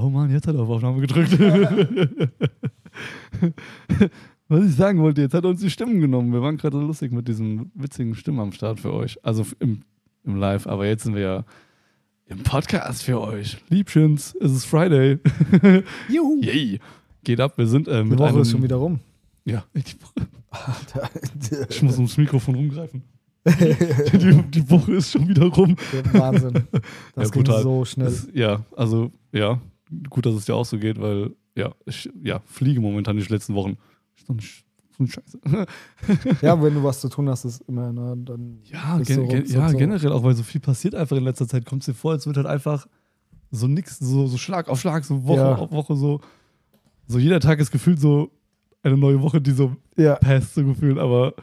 Oh Mann, jetzt hat er auf Aufnahme gedrückt. Was ich sagen wollte, jetzt hat er uns die Stimmen genommen. Wir waren gerade so lustig mit diesen witzigen Stimmen am Start für euch. Also im, im Live, aber jetzt sind wir ja im Podcast für euch. Liebchens, es ist Friday. Juhu. Yay. Geht ab, wir sind äh, Die mit Woche einem... ist schon wieder rum. Ja, die. Ich muss ums Mikrofon rumgreifen. die, die Woche ist schon wieder rum. Wahnsinn. Das Ja, ging brutal. so schnell. Das, ja, also ja, gut, dass es dir auch so geht, weil ja, ich ja, fliege momentan die letzten Wochen. Doch nicht so ein Scheiße. Ja, wenn du was zu tun hast, ist immer, ne, dann. Ja, gen so gen ja so. generell auch, weil so viel passiert einfach in letzter Zeit. Kommt es dir vor, als wird halt einfach so nix, so, so Schlag auf Schlag, so Woche Ja. auf Woche, so. So jeder Tag ist gefühlt so eine neue Woche, die so Ja. passt, so gefühlt, aber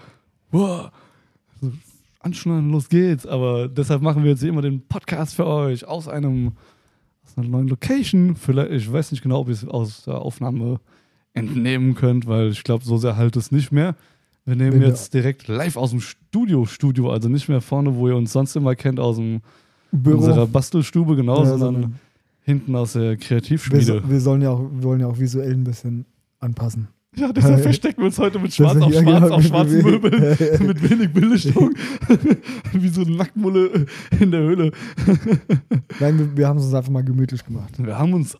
wow, so anschneiden, los geht's. Aber deshalb machen wir jetzt hier immer den Podcast für euch aus einem aus einer neuen Location. Vielleicht, ich weiß nicht genau, ob ihr es aus der Aufnahme entnehmen könnt, weil ich glaube, so sehr halt es nicht mehr. Wir nehmen wir- jetzt direkt live aus dem Studio, Studio, also nicht mehr vorne, wo ihr uns sonst immer kennt, aus dem, Büro. unserer Bastelstube, genau, Ja, sondern sondern hinten aus der wir, Kreativschmiede. so- wir, sollen ja auch, wir wollen ja auch visuell ein bisschen anpassen. Ja, deshalb verstecken wir uns heute mit schwarz auf schwarz genau, auf schwarzen Möbeln, mit wenig Bildlichtung. Wie so eine Nacktmulle in der Höhle. Nein, wir, wir haben es uns einfach mal gemütlich gemacht. Wir haben uns,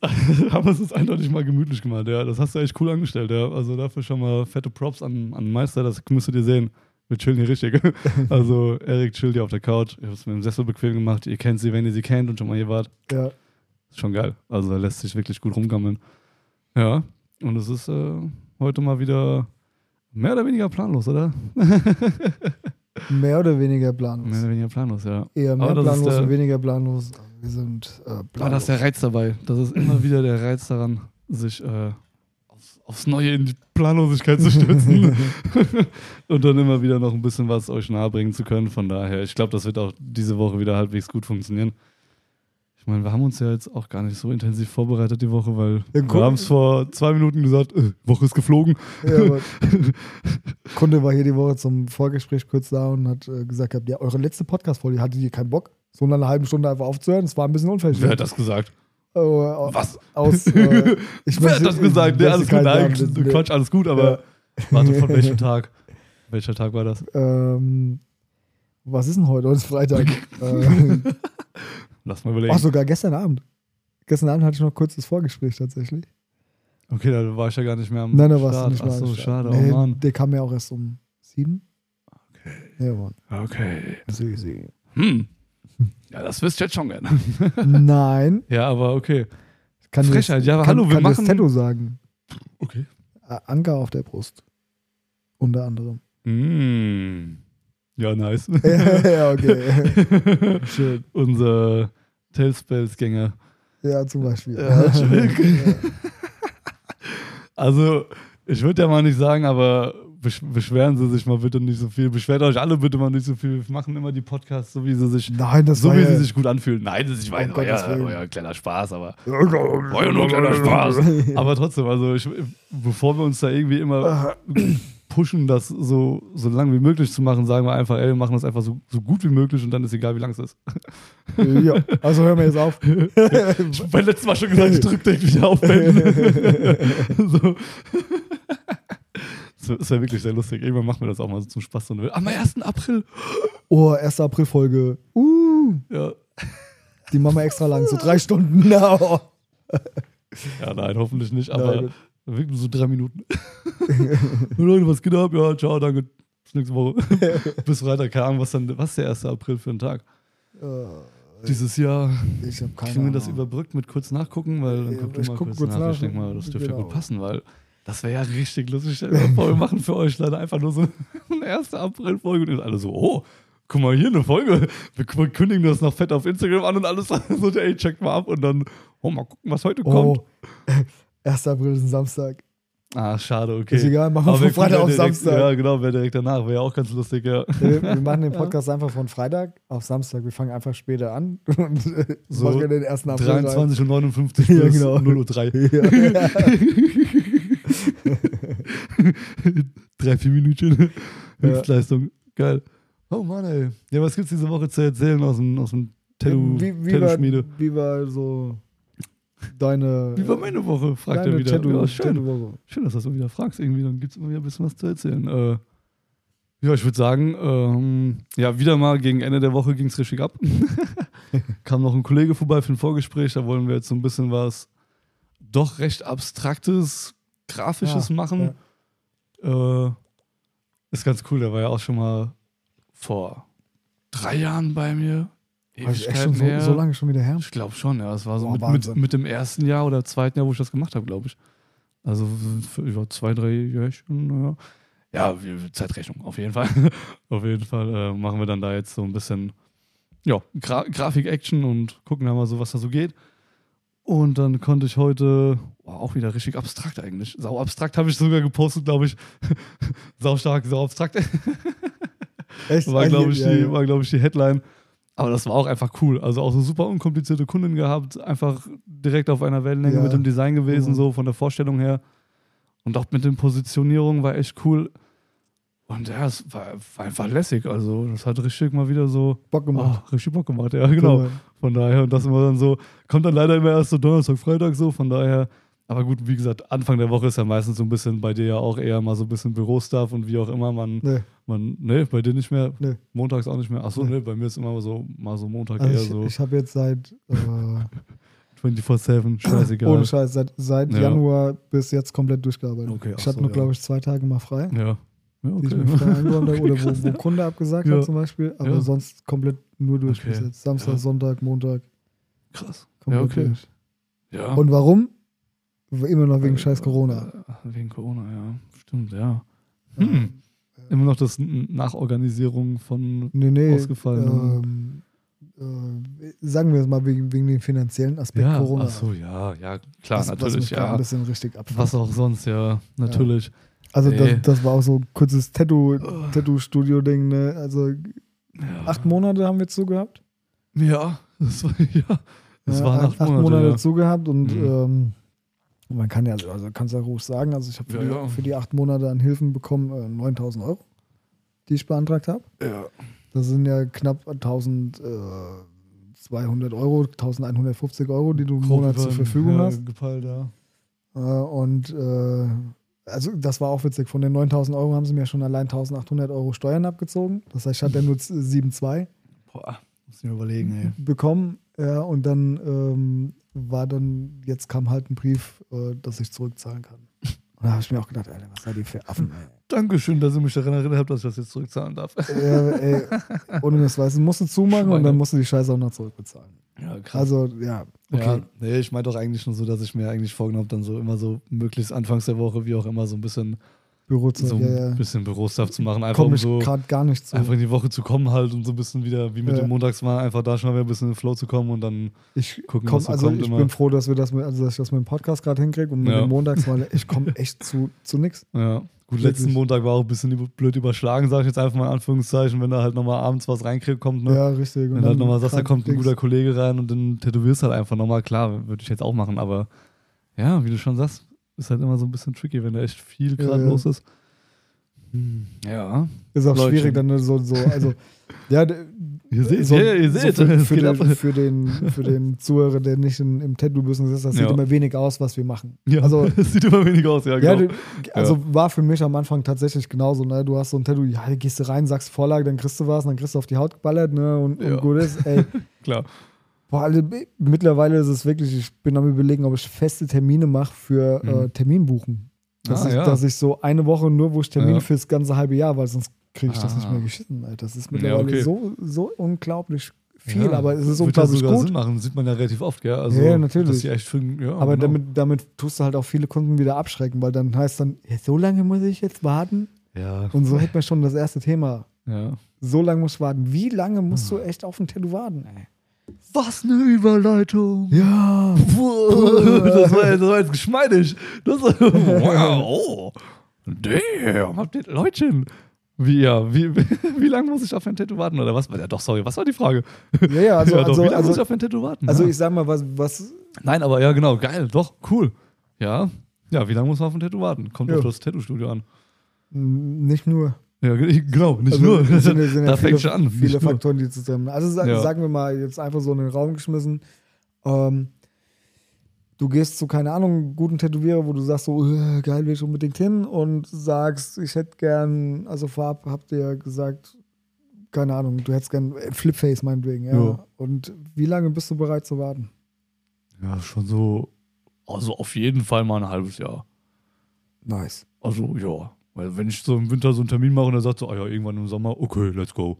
haben uns das eindeutig mal gemütlich gemacht, ja. Das hast du echt cool angestellt, ja. Also dafür schon mal fette Props an, an den Meister, das müsstet ihr sehen. Wir chillen hier richtig. Also Erik chillt hier auf der Couch. Ich habe es mit dem Sessel bequem gemacht. Ihr kennt sie, wenn ihr sie kennt und schon mal hier wart. Ja. Ist schon geil. Also er lässt sich wirklich gut rumgammeln. Ja. Und es ist äh, heute mal wieder mehr oder weniger planlos, oder? Mehr oder weniger planlos. Mehr oder weniger planlos, ja. Eher mehr Aber planlos der- und weniger planlos. Wir sind äh, Aber planlos. das ist der Reiz dabei. Das ist immer wieder der Reiz daran, sich äh, aufs, aufs Neue in die Planlosigkeit zu stürzen und dann immer wieder noch ein bisschen was euch nahebringen zu können. Von daher, ich glaube, das wird auch diese Woche wieder halbwegs gut funktionieren. Ich meine, wir haben uns ja jetzt auch gar nicht so intensiv vorbereitet die Woche, weil Ja, wir haben es vor zwei Minuten gesagt, äh, Woche ist geflogen. Ja, Kunde war hier die Woche zum Vorgespräch kurz da und hat äh, gesagt, gehabt, ja, eure letzte Podcast-Folge, hattet ihr keinen Bock, so nach einer halben Stunde einfach aufzuhören? Es war ein bisschen unverschämt. Wer hat das gesagt? Äh, Was? Aus, äh, ich Wer hat das gesagt? Nee, alles gut, nein, das- Quatsch, alles gut, aber Ja. warte, von welchem Tag? Welcher Tag war das? Ähm, was ist denn heute? Heute ist Freitag. äh, Lass mal überlegen. ach, sogar gestern Abend. Gestern Abend hatte ich noch kurz das Vorgespräch tatsächlich. Okay, da war ich ja gar nicht mehr am Nein, da warst du nicht mehr. Ach so, schade, Nee, oh Mann. Der kam ja auch erst um sieben. Okay. Ja, Mann. Okay. Sie, sie. Hm. Ja, das wisst ihr jetzt schon gerne. Nein. Ja, aber okay. Kann Frechheit. das- Ja, aber kann, hallo, wir kann machen- Tattoo sagen. Okay. Anker auf der Brust. Unter anderem. Mm. Ja, nice. ja, okay. Schön. Unser Tailspells-Gänger. Ja, zum Beispiel. Ja, schön. Also, ich würde ja mal nicht sagen, aber besch beschweren Sie sich mal bitte nicht so viel. Beschwert euch alle bitte mal nicht so viel. Wir machen immer die Podcasts so, wie sie sich, Nein, das so wie ja, sie sich gut anfühlen. Nein, das ist, ich weiß, war ja ein kleiner Spaß, aber ja nur ein kleiner Spaß. Aber trotzdem, also ich, bevor wir uns da irgendwie immer pushen, das so, so lang wie möglich zu machen, sagen wir einfach, ey, wir machen das einfach so, so gut wie möglich und dann ist egal, wie lang es ist. ja, also hören wir jetzt auf. Ich habe beim letzten Mal schon gesagt, ich drück direkt wieder auf Beenden. so. Das wär- Das wäre wirklich sehr lustig. Irgendwann machen wir das auch mal so zum Spaß. Und am 1. April. Oh, 1. April-Folge. Uh, Ja. die machen wir extra lang, so drei Stunden. No. ja, nein, hoffentlich nicht, Nein, aber gut. Wirklich nur so drei Minuten. Leute, was geht ab? Ja, ciao, danke. Bis nächste Woche. Bis Freitag. Keine Ahnung, was, dann, was ist der 1. April für ein Tag? Äh, Dieses Jahr ich habe keine kriegen wir das überbrückt mit kurz nachgucken, weil dann Ja, guck du ich mal kurz, kurz nach. nach. Ich denke mal, das dürfte ja Genau. gut passen, weil das wäre ja richtig lustig. Wir machen für euch leider einfach nur so eine 1. April-Folge und alle so, oh, guck mal hier eine Folge. Wir kündigen das noch fett auf Instagram an und alles so, ey, checkt mal ab und dann, oh, mal gucken, was heute kommt. Oh, 1. April ist ein Samstag. Ah, schade, okay. Ist egal, machen wir von Freitag auf ja direkt- Samstag. Ja, genau, wäre direkt danach, wäre ja auch ganz lustig, ja. Wir, wir machen den Podcast einfach von Freitag auf Samstag. Wir fangen einfach später an und So machen den 1. April. rein. 23 und 59 Ja, genau. 0 Uhr 3. Ja. Drei, vier Minuten Ja. Höchstleistung. Geil. Oh Mann, ey. Ja, was gibt's diese Woche zu erzählen aus dem, aus dem Tattoo, wie, wie, Tattoo-Schmiede? wie war so deine. Wie war meine Woche? Fragt er wieder. Tattoo, ja, schön. Tattoo-Woche. schön, dass du das mal wieder fragst. Irgendwie, dann gibt es immer wieder ein bisschen was zu erzählen. Äh, ja, ich würde sagen, ähm, ja, wieder mal gegen Ende der Woche ging es richtig ab. Kam noch ein Kollege vorbei für ein Vorgespräch. Da wollen wir jetzt so ein bisschen was doch recht abstraktes, grafisches Ja, machen. Äh, ist ganz cool. Der war ja auch schon mal vor drei Jahren bei mir. War ich echt schon Ewigkeiten so, so lange schon wieder her? Ich glaube schon, ja. Es war so Boah, mit, mit, mit dem ersten Jahr oder zweiten Jahr, wo ich das gemacht habe, glaube ich. Also über zwei, drei Jährchen, ja. Ja, Zeitrechnung, auf jeden Fall. auf jeden Fall äh, machen wir dann da jetzt so ein bisschen ja, Gra Grafik-Action und gucken dann mal so, was da so geht. Und dann konnte ich heute, wow, auch wieder richtig abstrakt eigentlich. Sau abstrakt habe ich sogar gepostet, glaube ich. sau stark, sau abstrakt. Echt? War, glaube ich, Ja, die- ja. war, glaub ich, die Headline. Aber das war auch einfach cool. Also auch so super unkomplizierte Kunden gehabt, einfach direkt auf einer Wellenlänge Ja. mit dem Design gewesen, Mhm. so von der Vorstellung her. Und auch mit den Positionierungen war echt cool. Und ja, es war, war einfach lässig. Also, das hat richtig mal wieder so Bock gemacht. oh, richtig Bock gemacht. Ja, genau. Cool. Von daher, und das immer dann so, kommt dann leider immer erst so Donnerstag, Freitag so. Von daher, aber gut, wie gesagt, Anfang der Woche ist ja meistens so ein bisschen bei dir ja auch eher mal so ein bisschen Bürostuff und wie auch immer man Nee, man, nee, bei dir nicht mehr. Nee. Montags auch nicht mehr. Achso, Nee. nee, bei mir ist immer so, mal so Montag also eher ich, so ich habe jetzt seit, äh, 24-7, scheißegal. ohne Scheiß, seit, seit Ja. Januar bis jetzt komplett durchgearbeitet. Okay, ich hatte so, nur, ja. glaube ich, zwei Tage mal frei, Ja. Ja, die ich okay. mir frei eingeräumt habe oder wo, wo. Kunde abgesagt hat zum Beispiel, aber sonst komplett nur durch Okay. Samstag. Sonntag, Montag, Krass. komplett Ja, okay. durch. Ja. Und warum? Immer noch wegen Äh, scheiß Corona. äh, Wegen Corona, ja. Stimmt, ja. Hm. Immer noch das Nachorganisierung von. Nee, nee. Ausgefallen. Ähm, äh, sagen wir es mal wegen, wegen dem finanziellen Aspekt Ja, Corona. achso, ja, ja, klar, was, was natürlich, gerade ja. ein bisschen richtig abfuckt. Was auch sonst, ja, natürlich. Also Nee. das, das war auch so ein kurzes Tattoo, Tattoo-Studio-Ding, ne? Also Ja. acht Monate haben wir zu gehabt. Ja, das war, ja. Das Ja, waren acht, acht Monate. ja. zu gehabt und Mhm. ähm, man kann ja, also kannst ja ruhig sagen, also ich habe für, Ja, die- ja. für die acht Monate an Hilfen bekommen äh, 9000 Euro, die ich beantragt habe. ja. Das sind ja knapp 1200 Euro, 1150 Euro, die du im Monat zur Verfügung ja, hast. Gepeilt, ja. Äh, und äh, also das war auch witzig. Von den 9000 Euro haben sie mir schon allein 1800 Euro Steuern abgezogen. Das heißt, ich hatte nur 7,2 Boah, muss ich mir überlegen, ey. bekommen. Ja, und dann ähm, war dann, jetzt kam halt ein Brief, äh, dass ich zurückzahlen kann. Und da habe ich mir auch gedacht, Alter, was seid ihr für Affen, ey. Dankeschön, dass ihr mich daran erinnert habt, dass ich das jetzt zurückzahlen darf. äh, ey ohne das weißt du, musst du zumachen und Schweine. dann musst du die Scheiße auch noch zurückbezahlen. Ja, krass. Also, ja, okay. Ja, nee, ich meine doch eigentlich nur so, dass ich mir eigentlich vorgenommen habe, dann so immer so möglichst anfangs der Woche, wie auch immer, so ein bisschen, Bürozeug, so ein ja, ja. bisschen Bürostuff zu machen. Einfach um so gar nicht zu. einfach in die Woche zu kommen halt und so ein bisschen wieder, wie mit Ja. dem Montags mal, einfach da schon mal wieder ein bisschen in den Flow zu kommen und dann Ich gucken, komm, was so also kommt ich immer. bin froh, dass wir das mit, also dass ich das mit dem Podcast gerade hinkriege und mit Ja. dem Montags, weil ich komme echt zu, zu nix. Ja. Gut, Wirklich. letzten Montag war auch ein bisschen blöd überschlagen, sage ich jetzt einfach mal in Anführungszeichen, wenn da halt nochmal abends was reinkriegt, kommt, ne? Ja, richtig. Und Wenn du halt dann nochmal sagst, da kommt ein Dings. guter Kollege rein und dann tätowierst halt einfach nochmal, klar, würde ich jetzt auch machen, aber ja, wie du schon sagst, ist halt immer so ein bisschen tricky, wenn da echt viel Ja, gerade ja. los ist. Hm, Ja, Ist auch Leute. schwierig, dann so, so, also, ja, ihr seht, so, ja, ihr so seht, für, es für, geht ab. den, für, den, für den Zuhörer, der nicht in, im Tattoo-Business ist, das Ja. sieht immer wenig aus, was wir machen. Ja, Also, es sieht immer weniger aus, ja, ja, genau. du, also war für mich am Anfang tatsächlich genauso, ne? Du hast so ein Tattoo, ja, gehst du rein, sagst Vorlage, dann kriegst du was, dann kriegst du auf die Haut geballert, ne? Und, Ja. und gut ist, ey. Klar. Boah, alle, mittlerweile ist es wirklich, ich bin am überlegen, ob ich feste Termine mache für Mhm. äh, Terminbuchen. Dass, Ah, ich, ja. dass ich so eine Woche nur, wo ich Termine Ja. fürs ganze halbe Jahr, weil sonst kriege ich das nicht Ah. mehr geschissen. Alter. Das ist Ja, mittlerweile okay. so, so unglaublich viel, Ja, aber es ist ja unglaublich sogar gut. Sinn machen, sieht man ja relativ oft, gell? Also, Ja, natürlich. Für, ja, Aber genau. damit, damit tust du halt auch viele Kunden wieder abschrecken, weil dann heißt dann, ja, so lange muss ich jetzt warten. Ja, Und so hätten wir schon das erste Thema. ja. So lange muss ich warten. Wie lange musst du echt auf ein Tattoo warten, ey? Was eine Überleitung. Ja. das, war, das war jetzt geschmeidig. Das, wow. Oh. Damn. Habt ihr, Leutchen. Wie, ja, wie, wie lange muss ich auf ein Tattoo warten? Oder was? Ja, doch, sorry, was war die Frage? Ja, ja, also, ja, doch, also, wie lange muss ich also, auf ein Tattoo warten? also ja. ich sag mal, was, was Nein, aber ja, genau, geil, doch, cool. Ja, ja, wie lange muss man auf ein Tattoo warten? Kommt Ja. auf das Tattoo-Studio an. nicht nur. Ja, ge- genau, nicht Also, nur. sind, sind da ja fängt viele, schon an. viele. Faktoren, die zusammen. Also Ja. sagen wir mal jetzt einfach so in den Raum geschmissen. Ähm, du gehst zu, keine Ahnung, guten Tätowierer, wo du sagst so, äh, geil, will ich unbedingt hin und sagst, ich hätte gern, also vorab habt ihr gesagt, keine Ahnung, du hättest gern äh, Flipface meinetwegen, ja. Ja. Und wie lange bist du bereit zu warten? Ja, schon so, also auf jeden Fall mal ein halbes Jahr. Nice. Also ja, weil wenn ich so im Winter so einen Termin mache und er sagt so, ah ja, irgendwann im Sommer, okay, let's go.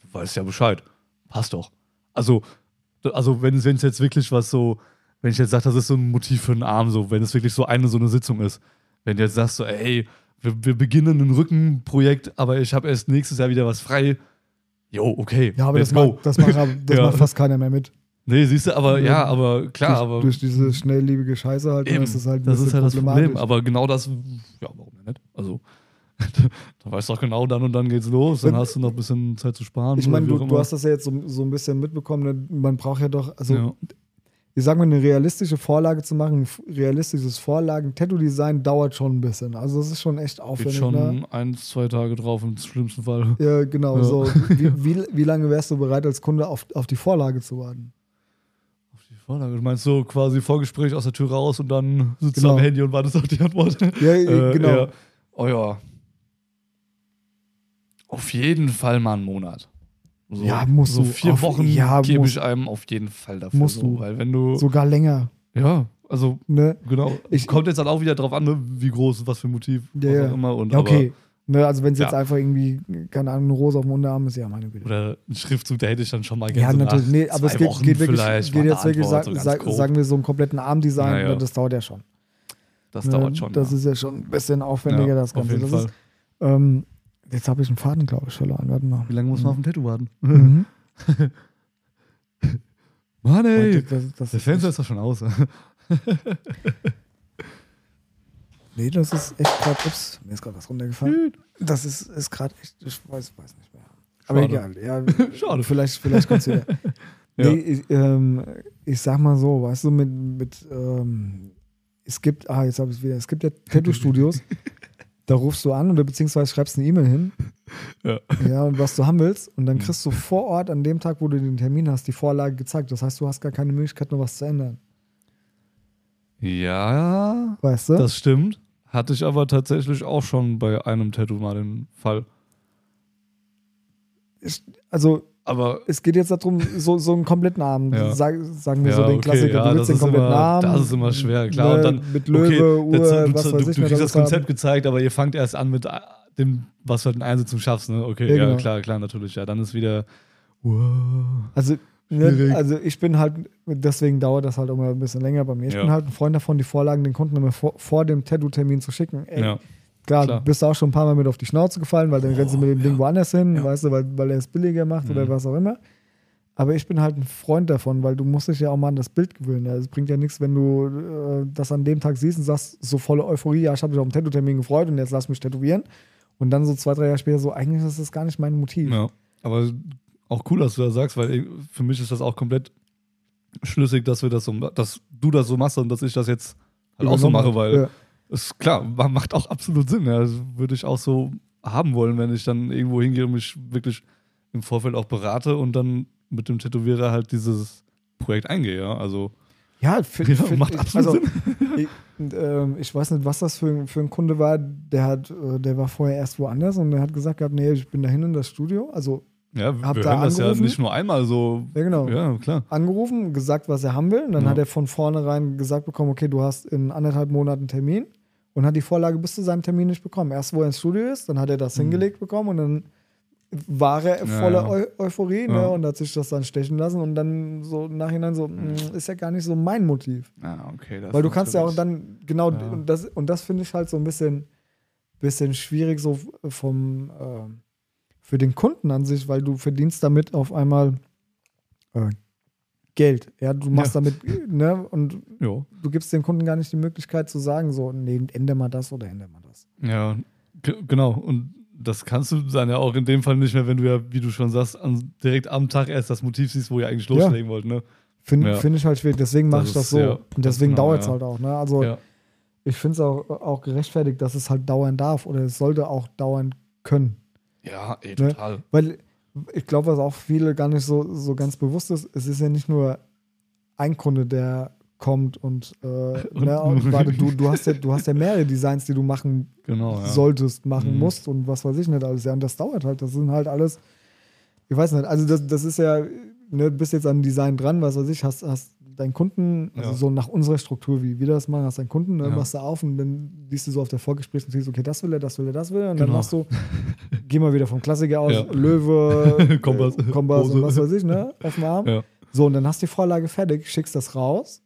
Du weißt ja Bescheid. Passt doch. Also, also wenn es jetzt wirklich was so, wenn ich jetzt sage, das ist so ein Motiv für den Arm, so, wenn es wirklich so eine so eine Sitzung ist, wenn du jetzt sagst so, ey, wir, wir beginnen ein Rückenprojekt, aber ich habe erst nächstes Jahr wieder was frei. Jo, okay, Ja, aber let's das, go. macht, das, macht, das Ja. macht fast keiner mehr mit. Nee, siehst du, aber ja, aber klar, durch, aber durch diese schnelllebige Scheiße halt, Eben, ist halt ein das ist halt das Problem. Aber genau das, ja, warum nicht? Also, da weißt du doch genau, dann und dann geht's los. Dann hast du noch ein bisschen Zeit zu sparen. Ich meine, du, auch du hast das ja jetzt so, so ein bisschen mitbekommen. Ne? Man braucht ja doch, also ja. ich sag mal, eine realistische Vorlage zu machen, realistisches Vorlagen-Tattoo-Design dauert schon ein bisschen. Also das ist schon echt Geht aufwendig. schon Ne? ein, zwei Tage drauf im schlimmsten Fall. Ja, genau. Ja. So, wie, wie, wie lange wärst du bereit, als Kunde auf, auf die Vorlage zu warten? Vorlage. Du meinst so quasi Vorgespräch aus der Tür raus und dann sitzt Genau. du am Handy und wartest auf die Antwort. Ja, Äh, genau. Ja. Oh ja. Auf jeden Fall mal einen Monat. So, Ja, musst so du. vier Auf- Wochen ja, gebe ich einem auf jeden Fall dafür. musst so, du. Weil wenn du. Sogar länger. Ja, also Ne? Genau. Ich- Kommt jetzt halt auch wieder drauf an, ne, wie groß, was für ein Motiv, Ja, was auch immer. Und, Ja, okay. Ne, also wenn es jetzt Ja. einfach irgendwie, keine Ahnung, eine Rose auf dem Unterarm ist, ja, meine Güte. Oder ein Schriftzug, der hätte ich dann schon mal Ja, gerne so natürlich. Nee, aber es geht, geht wirklich, geht jetzt wirklich, sag, so sag, sagen wir so einen kompletten Armdesign, Naja. ne, das dauert ja schon. Das Ne, dauert schon. Das ja. ist ja schon ein bisschen aufwendiger, Ja, das auf Ganze. jeden Das Fall. ist, ähm, jetzt habe ich einen Faden, glaube ich, verloren. Warte mal. Wie lange muss man auf ein Tattoo warten? Mhm. Mann, ey. Das, das, Der ist Fenster ist doch schon aus. nee, das ist echt gerade, ups, mir ist gerade was runtergefallen. Das ist, ist gerade echt, ich weiß, weiß nicht mehr. Aber Schade. egal, ja, Schade. vielleicht, vielleicht kommt es wieder. Ja. Nee, ich, ähm, ich sag mal so, weißt du, mit, mit ähm, es gibt, ah, jetzt habe ich es wieder, es gibt ja Tattoo-Studios, da rufst du an oder beziehungsweise schreibst eine E-Mail hin, Ja. ja, und was du haben willst, und dann kriegst du vor Ort an dem Tag, wo du den Termin hast, die Vorlage gezeigt. Das heißt, du hast gar keine Möglichkeit, noch was zu ändern. ja, Weißt du? das stimmt. Hatte ich aber tatsächlich auch schon bei einem Tattoo mal den Fall. Ich, also, Aber es geht jetzt darum, so, so einen kompletten Arm. Ja. Sag, sagen wir ja, so den okay, Klassiker. ja, du willst das den ist kompletten immer, Arm. Das ist immer schwer, klar. ne, Und dann, mit Löwe, Uhr, der- du, was du, weiß du, ich du kriegst das haben. Konzept gezeigt, aber ihr fangt erst an mit äh, dem, was du halt in Einsetzung schaffst, ne? Okay, ja, genau. klar, klar, natürlich. Ja, dann ist wieder. Wow. Also, ne, also ich bin halt, deswegen dauert das halt immer ein bisschen länger bei mir. Ich Ja. bin halt ein Freund davon, die Vorlagen den Kunden immer vor, vor dem Tattoo-Termin zu schicken. Ey, Ja. klar, klar. du bist auch schon ein paar Mal mit auf die Schnauze gefallen, weil dann rennst du mit dem ja. Ding woanders hin, weißt du, weil, weil er es billiger macht oder Mhm. was auch immer. Aber ich bin halt ein Freund davon, weil du musst dich ja auch mal an das Bild gewöhnen. Es bringt ja nichts, wenn du äh, das an dem Tag siehst und sagst, so volle Euphorie, ja, ich habe mich auf den Tattoo-Termin gefreut und jetzt lass mich tätowieren. Und dann so zwei, drei Jahre später so, eigentlich ist das gar nicht mein Motiv. Ja, aber auch cool, dass du das sagst, weil für mich ist das auch komplett schlüssig, dass wir das so, dass du das so machst und dass ich das jetzt halt auch so mache, weil Ja. es klar ma- macht auch absolut Sinn. Ja. Das würde ich auch so haben wollen, wenn ich dann irgendwo hingehe und mich wirklich im Vorfeld auch berate und dann mit dem Tätowierer halt dieses Projekt eingehe. Ja, also Ja, find, Ja, find macht ich, absolut also, ich, ähm, ich weiß nicht, was das für, ein- für ein Kunde war. Der hat, äh, der war vorher erst woanders und der hat gesagt gehabt, nee, ich bin dahin in das Studio. Also ja, Hab wir da hören das ja angerufen? nicht nur einmal so. Ja, genau. Ja, klar. angerufen, gesagt, was er haben will. Und dann Ja. hat er von vornherein gesagt bekommen, okay, du hast in anderthalb Monaten einen Termin und hat die Vorlage bis zu seinem Termin nicht bekommen. Erst, wo er ins Studio ist, dann hat er das hingelegt bekommen und dann war er Mhm. Ja, voller ja. Eu Euphorie ne, und hat sich das dann stechen lassen und dann so im Nachhinein so, Mhm. "Mm, ist ja gar nicht so mein Motiv. Ja, okay. das Weil du kannst ja auch dann, genau, und das, und das finde ich halt so ein bisschen, bisschen schwierig so vom, ähm, für den Kunden an sich, weil du verdienst damit auf einmal äh, Geld. Ja, du machst Ja. damit, ne, und Ja. du gibst den Kunden gar nicht die Möglichkeit zu sagen, so, nee, ändere mal das oder ändere mal das. Ja, genau. Und das kannst du dann ja auch in dem Fall nicht mehr, wenn du ja, wie du schon sagst, an, direkt am Tag erst das Motiv siehst, wo ihr eigentlich Ja. loslegen wollt. Ne? Finde Ja. find ich halt schwierig, deswegen mache ich das so. ja, und deswegen genau, dauert es ja. halt auch, ne, also Ja. ich finde es auch, auch gerechtfertigt, dass es halt dauern darf oder es sollte auch dauern können. Ja, ey, Ne? total. Weil ich glaube, was auch viele gar nicht so, so ganz bewusst ist, es ist ja nicht nur ein Kunde, der kommt und, äh, ne, und warte, du, du, hast ja, du hast ja mehrere Designs, die du machen Genau, ja. solltest, machen Mhm. musst und was weiß ich nicht alles. Ja, und das dauert halt. Das sind halt alles, ich weiß nicht, also das, das ist ja, ne, du bist jetzt an Design dran, was weiß ich, hast, hast deinen Kunden, also Ja. so nach unserer Struktur, wie wir das machen, hast deinen Kunden, ne, Ja. machst du auf und dann liest du so auf der Vorgesprächsnotiz, okay, das will er, das will er, das will er. Und dann Genau. machst du, geh mal wieder vom Klassiker aus, Ja. Löwe, Kompass, äh, Kompass und was weiß ich, ne, auf dem Arm. So, und dann hast du die Vorlage fertig, schickst das raus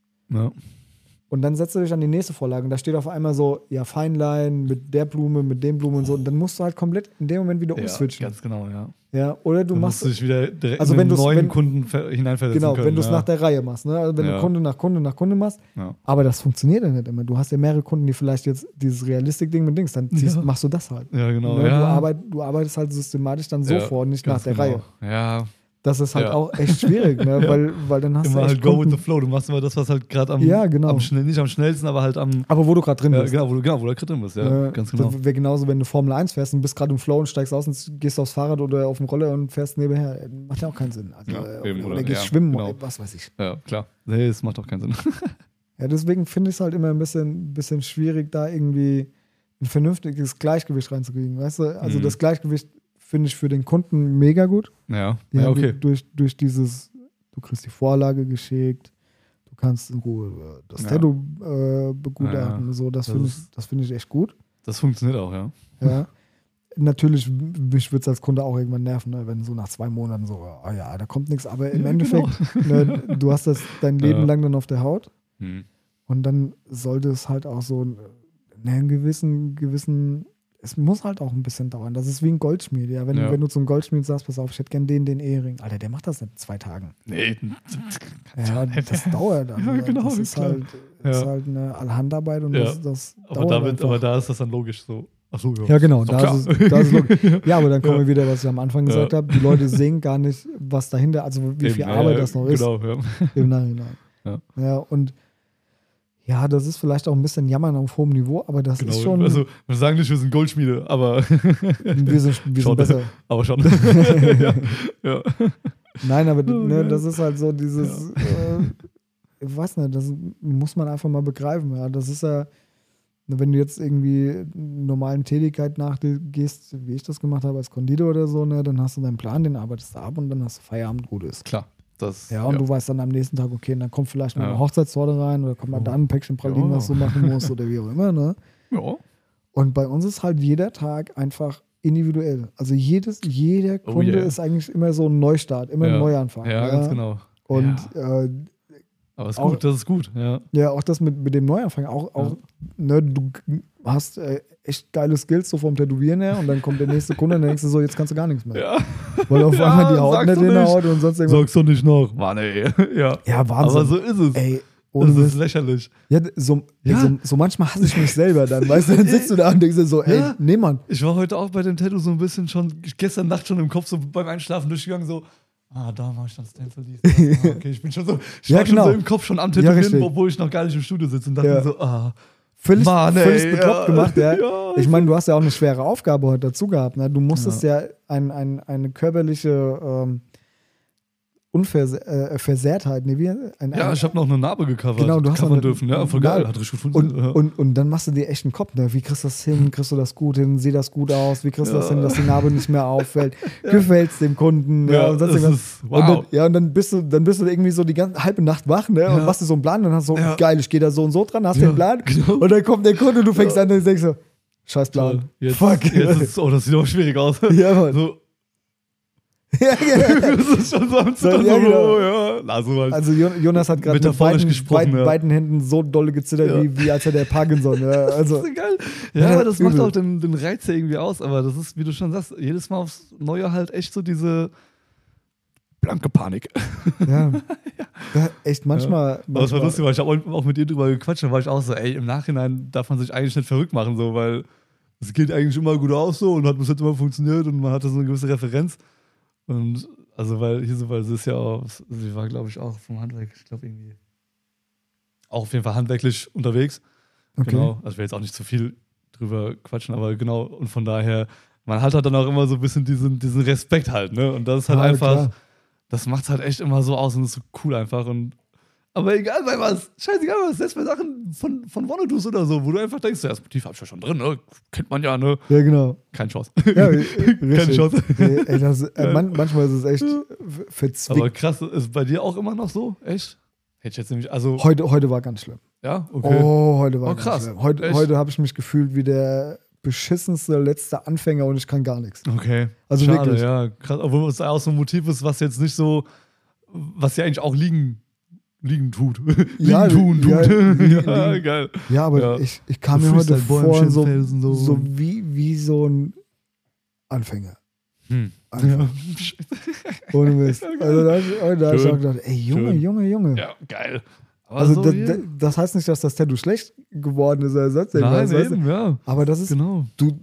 und dann setzt du dich an die nächste Vorlage und da steht auf einmal so, ja, Feinlein mit der Blume, mit dem Blume und so. Und dann musst du halt komplett in dem Moment wieder umswitchen. ganz genau, ja. Ja, oder du Du machst, musst dich wieder direkt Also wenn neuen wenn- Kunden ver- hineinversetzen genau, können. wenn du es ja. nach der Reihe machst, ne? Also wenn Ja. du Kunde nach Kunde nach Kunde machst. ja. Aber das funktioniert ja nicht immer. Du hast ja mehrere Kunden, die vielleicht jetzt dieses Realistik-Ding mit Dings, dann ziehst, machst du das halt. ja, genau. ne? du, arbeit, du arbeitest halt systematisch dann so vor und nicht nach der genau. Reihe. Ja, Das ist halt Ja. auch echt schwierig, ne? Ja. weil, weil dann hast immer du echt halt go with the flow. Du machst immer das, was halt gerade am, Ja, genau. am schnell, nicht am schnellsten, aber halt am, aber wo du gerade drin ja, bist. genau, wo du, genau, wo du gerade drin bist. Ja, Äh, ganz genau. Das wäre genauso, wenn du Formel 1 fährst und bist gerade im Flow und steigst aus und gehst aufs Fahrrad oder auf dem Roller und fährst nebenher. Macht ja auch keinen Sinn. Also, Ja, äh, eben, oder, oder- gehst ja, schwimmen genau. oder was weiß ich. Ja, klar. Nee, es macht auch keinen Sinn. Ja, deswegen finde ich es halt immer ein bisschen, bisschen schwierig, da irgendwie ein vernünftiges Gleichgewicht reinzukriegen. Weißt du? Also Mhm. das Gleichgewicht finde ich für den Kunden mega gut. ja, Die ja okay. Durch, durch dieses, du kriegst die Vorlage geschickt, du kannst in Ruhe das Ja. Tattoo äh, begutachten. Ja, So, das das finde ich, das finde ich echt gut. Das funktioniert auch, ja. Ja. Natürlich, mich würde es als Kunde auch irgendwann nerven, ne? wenn so nach zwei Monaten so, ah ja, da kommt nichts. Aber im Ja, Endeffekt, ne, du hast das dein Leben lang dann auf der Haut Hm. und dann sollte es halt auch so ne, einen gewissen, gewissen, es muss halt auch ein bisschen dauern. Das ist wie ein Goldschmied, ja. Wenn, Ja. wenn du zum Goldschmied sagst, pass auf, ich hätte gern den, den Ehering. Alter, der macht das in zwei Tagen. Nee, Ja, das dauert. Also, Ja, genau, Das ist halt, ist halt eine Allhandarbeit und das, das aber, dauert damit, aber da ist das dann logisch so. Achso, ja. Ja, genau. Ist Da ist, es, da ist es. Ja, aber dann kommen wir wieder, was ich am Anfang gesagt habe. Die Leute sehen gar nicht, was dahinter, also wie Eben, viel Arbeit das noch ist Genau, ja. im Nachhinein. Ja, und ja, das ist vielleicht auch ein bisschen Jammern auf hohem Niveau, aber das genau. ist schon, Also, wir sagen nicht, wir sind Goldschmiede, aber, wir sind, wir sind Schon. besser. aber schon. ja. ja. Nein, aber Oh, ne, das ist halt so dieses, äh, ich weiß nicht, das muss man einfach mal begreifen. Ja, das ist ja, wenn du jetzt irgendwie normalen Tätigkeit nachgehst, wie ich das gemacht habe als Konditor oder so, ne, dann hast du deinen Plan, den arbeitest du ab und dann hast du Feierabend, gut ist. Klar. Das, Ja, und du weißt dann am nächsten Tag, okay, dann kommt vielleicht mal Ja. eine Hochzeitstorte rein oder kommt mal Ja. da ein Päckchen Pralinen, Ja. was du machen musst oder wie auch immer, ne? ja. Und bei uns ist halt jeder Tag einfach individuell. Also jedes, jeder Oh Kunde yeah. ist eigentlich immer so ein Neustart, immer ein Ja. Neuanfang. Ja, ganz genau. Und ja. äh, Aber ist auch- gut, das ist gut, ja. ja, auch das mit, mit dem Neuanfang, auch, auch ne, du hast äh, echt geile Skills so vom Tätowieren her und dann kommt der nächste Kunde und dann denkst du so, jetzt kannst du gar nichts mehr. Ja, Weil auf Ja, einmal die Haut nicht in der. Haut und sonst irgendwas. sagst du nicht noch. Mann, ey. Ja. Ja, Wahnsinn. Aber so ist es. Ey, das ohne ist lächerlich. Ja, so, Ja. so, so manchmal hasse ich mich selber dann, weißt du, dann sitzt du da und denkst dir so, ey, Ja. nee, Mann. Ich war heute auch bei dem Tattoo so ein bisschen schon, gestern Nacht schon im Kopf, so beim Einschlafen durchgegangen, so, ah, da war ich dann Stencil dies. das, Ah, okay, ich bin schon so, ich Ja, war genau. schon so im Kopf schon am Ja, Tätowieren, richtig. obwohl ich noch gar nicht im Studio sitze und dachte Ja. mir so, ah, Völlig, Mann, ey, völlig bekloppt ja. gemacht, ja. Ja, ich meine, du hast ja auch eine schwere Aufgabe heute dazu gehabt. Ne? Du musstest ja, ein, ein, eine körperliche ähm, Unverse äh, nee, ein, ja, ich habe noch eine Narbe gecovert. Genau, du hast covern eine- dürfen, ja, voll geil, hat richtig gut und, funktioniert. und, und dann machst du dir echt einen Kopf, ne? Wie kriegst du das hin? Kriegst du das gut hin? Sieht das gut aus? Wie kriegst du das Ja. hin, dass die Narbe nicht mehr auffällt? Gefällt's dem Kunden? Ja, Ja, und sonst das irgendwas. ist- Und wow. dann, ja, und dann bist du, dann bist du irgendwie so die ganze halbe Nacht wach, ne? Und Ja. machst dir so einen Plan, dann hast du so, Ja. geil, ich gehe da so und so dran, hast Ja, den Plan. genau. Und dann kommt der Kunde und du fängst an und denkst so, scheiß Plan. Jetzt, Fuck. Jetzt ist, oh, das sieht aber schwierig aus. Ja, Mann. So, ja, genau. das ist schon so am Zittern, Ja, so, genau. oh, ja. Na, so halt. Also Jo- Jonas hat gerade mit beiden, beiden, ja. beiden Händen so dolle gezittert, Ja. wie, wie als hätte er Parkinson. Ja, also, Das ist geil. Ja, Ja, aber das macht auch den, den Reiz ja irgendwie aus. Aber das ist, wie du schon sagst, jedes Mal aufs Neue halt echt so diese blanke Panik. ja. ja. Echt, manchmal. Aber das war lustig, weil ich habe auch mit dir drüber gequatscht. Da war ich auch so, ey, im Nachhinein darf man sich eigentlich nicht verrückt machen, so, weil es geht eigentlich immer gut aus so und hat bis jetzt immer funktioniert und man hatte so eine gewisse Referenz. Und also, weil hier so, weil sie ist ja auch, sie war, glaube ich, auch vom Handwerk, ich glaube irgendwie auch auf jeden Fall handwerklich unterwegs. okay. Genau, also ich will jetzt auch nicht zu viel drüber quatschen, aber genau, und von daher, man hat halt dann auch immer so ein bisschen diesen, diesen Respekt halt, ne? Und das ist halt Ja, einfach, klar. das macht es halt echt immer so aus und ist so cool einfach. Und Aber egal bei was, scheißegal was, selbst bei Sachen von, von Wannadus oder so, wo du einfach denkst, ja, das Motiv hab ich ja schon drin, ne? Kennt man ja, ne? Ja, genau. Keine Chance. Ja, äh, Keine richtig. Chance. Ey, ey, das, äh, man, manchmal ist es echt verzwickt. Aber krass, ist bei dir auch immer noch so? Echt? Hätte ich jetzt nämlich, also, Heute, heute war ganz schlimm. ja, okay. Oh, heute war Oh, ganz krass. schlimm. Heute, Echt? heute habe ich mich gefühlt wie der beschissenste letzte Anfänger und ich kann gar nichts. Okay. Also Schade, wirklich. ja. Krass, obwohl es auch so ein Motiv ist, was jetzt nicht so, was ja eigentlich auch liegen, liegen tut. Ja, liegen tun ja, tut. ja, liegen. geil. Ja, aber Ja. Ich, ich kam So mir heute vor, so, so. so wie, wie so ein Anfänger. Hm. Einfach. Ohne Mist. Also da, hab ich- da habe ich auch gedacht, ey, Junge, Schön. Junge, Junge. Ja, geil. Aber Also so da, das heißt nicht, dass das Tattoo schlecht geworden ist oder sonst Nein, irgendwas. du? eben, ja. Aber das ist, Genau. du,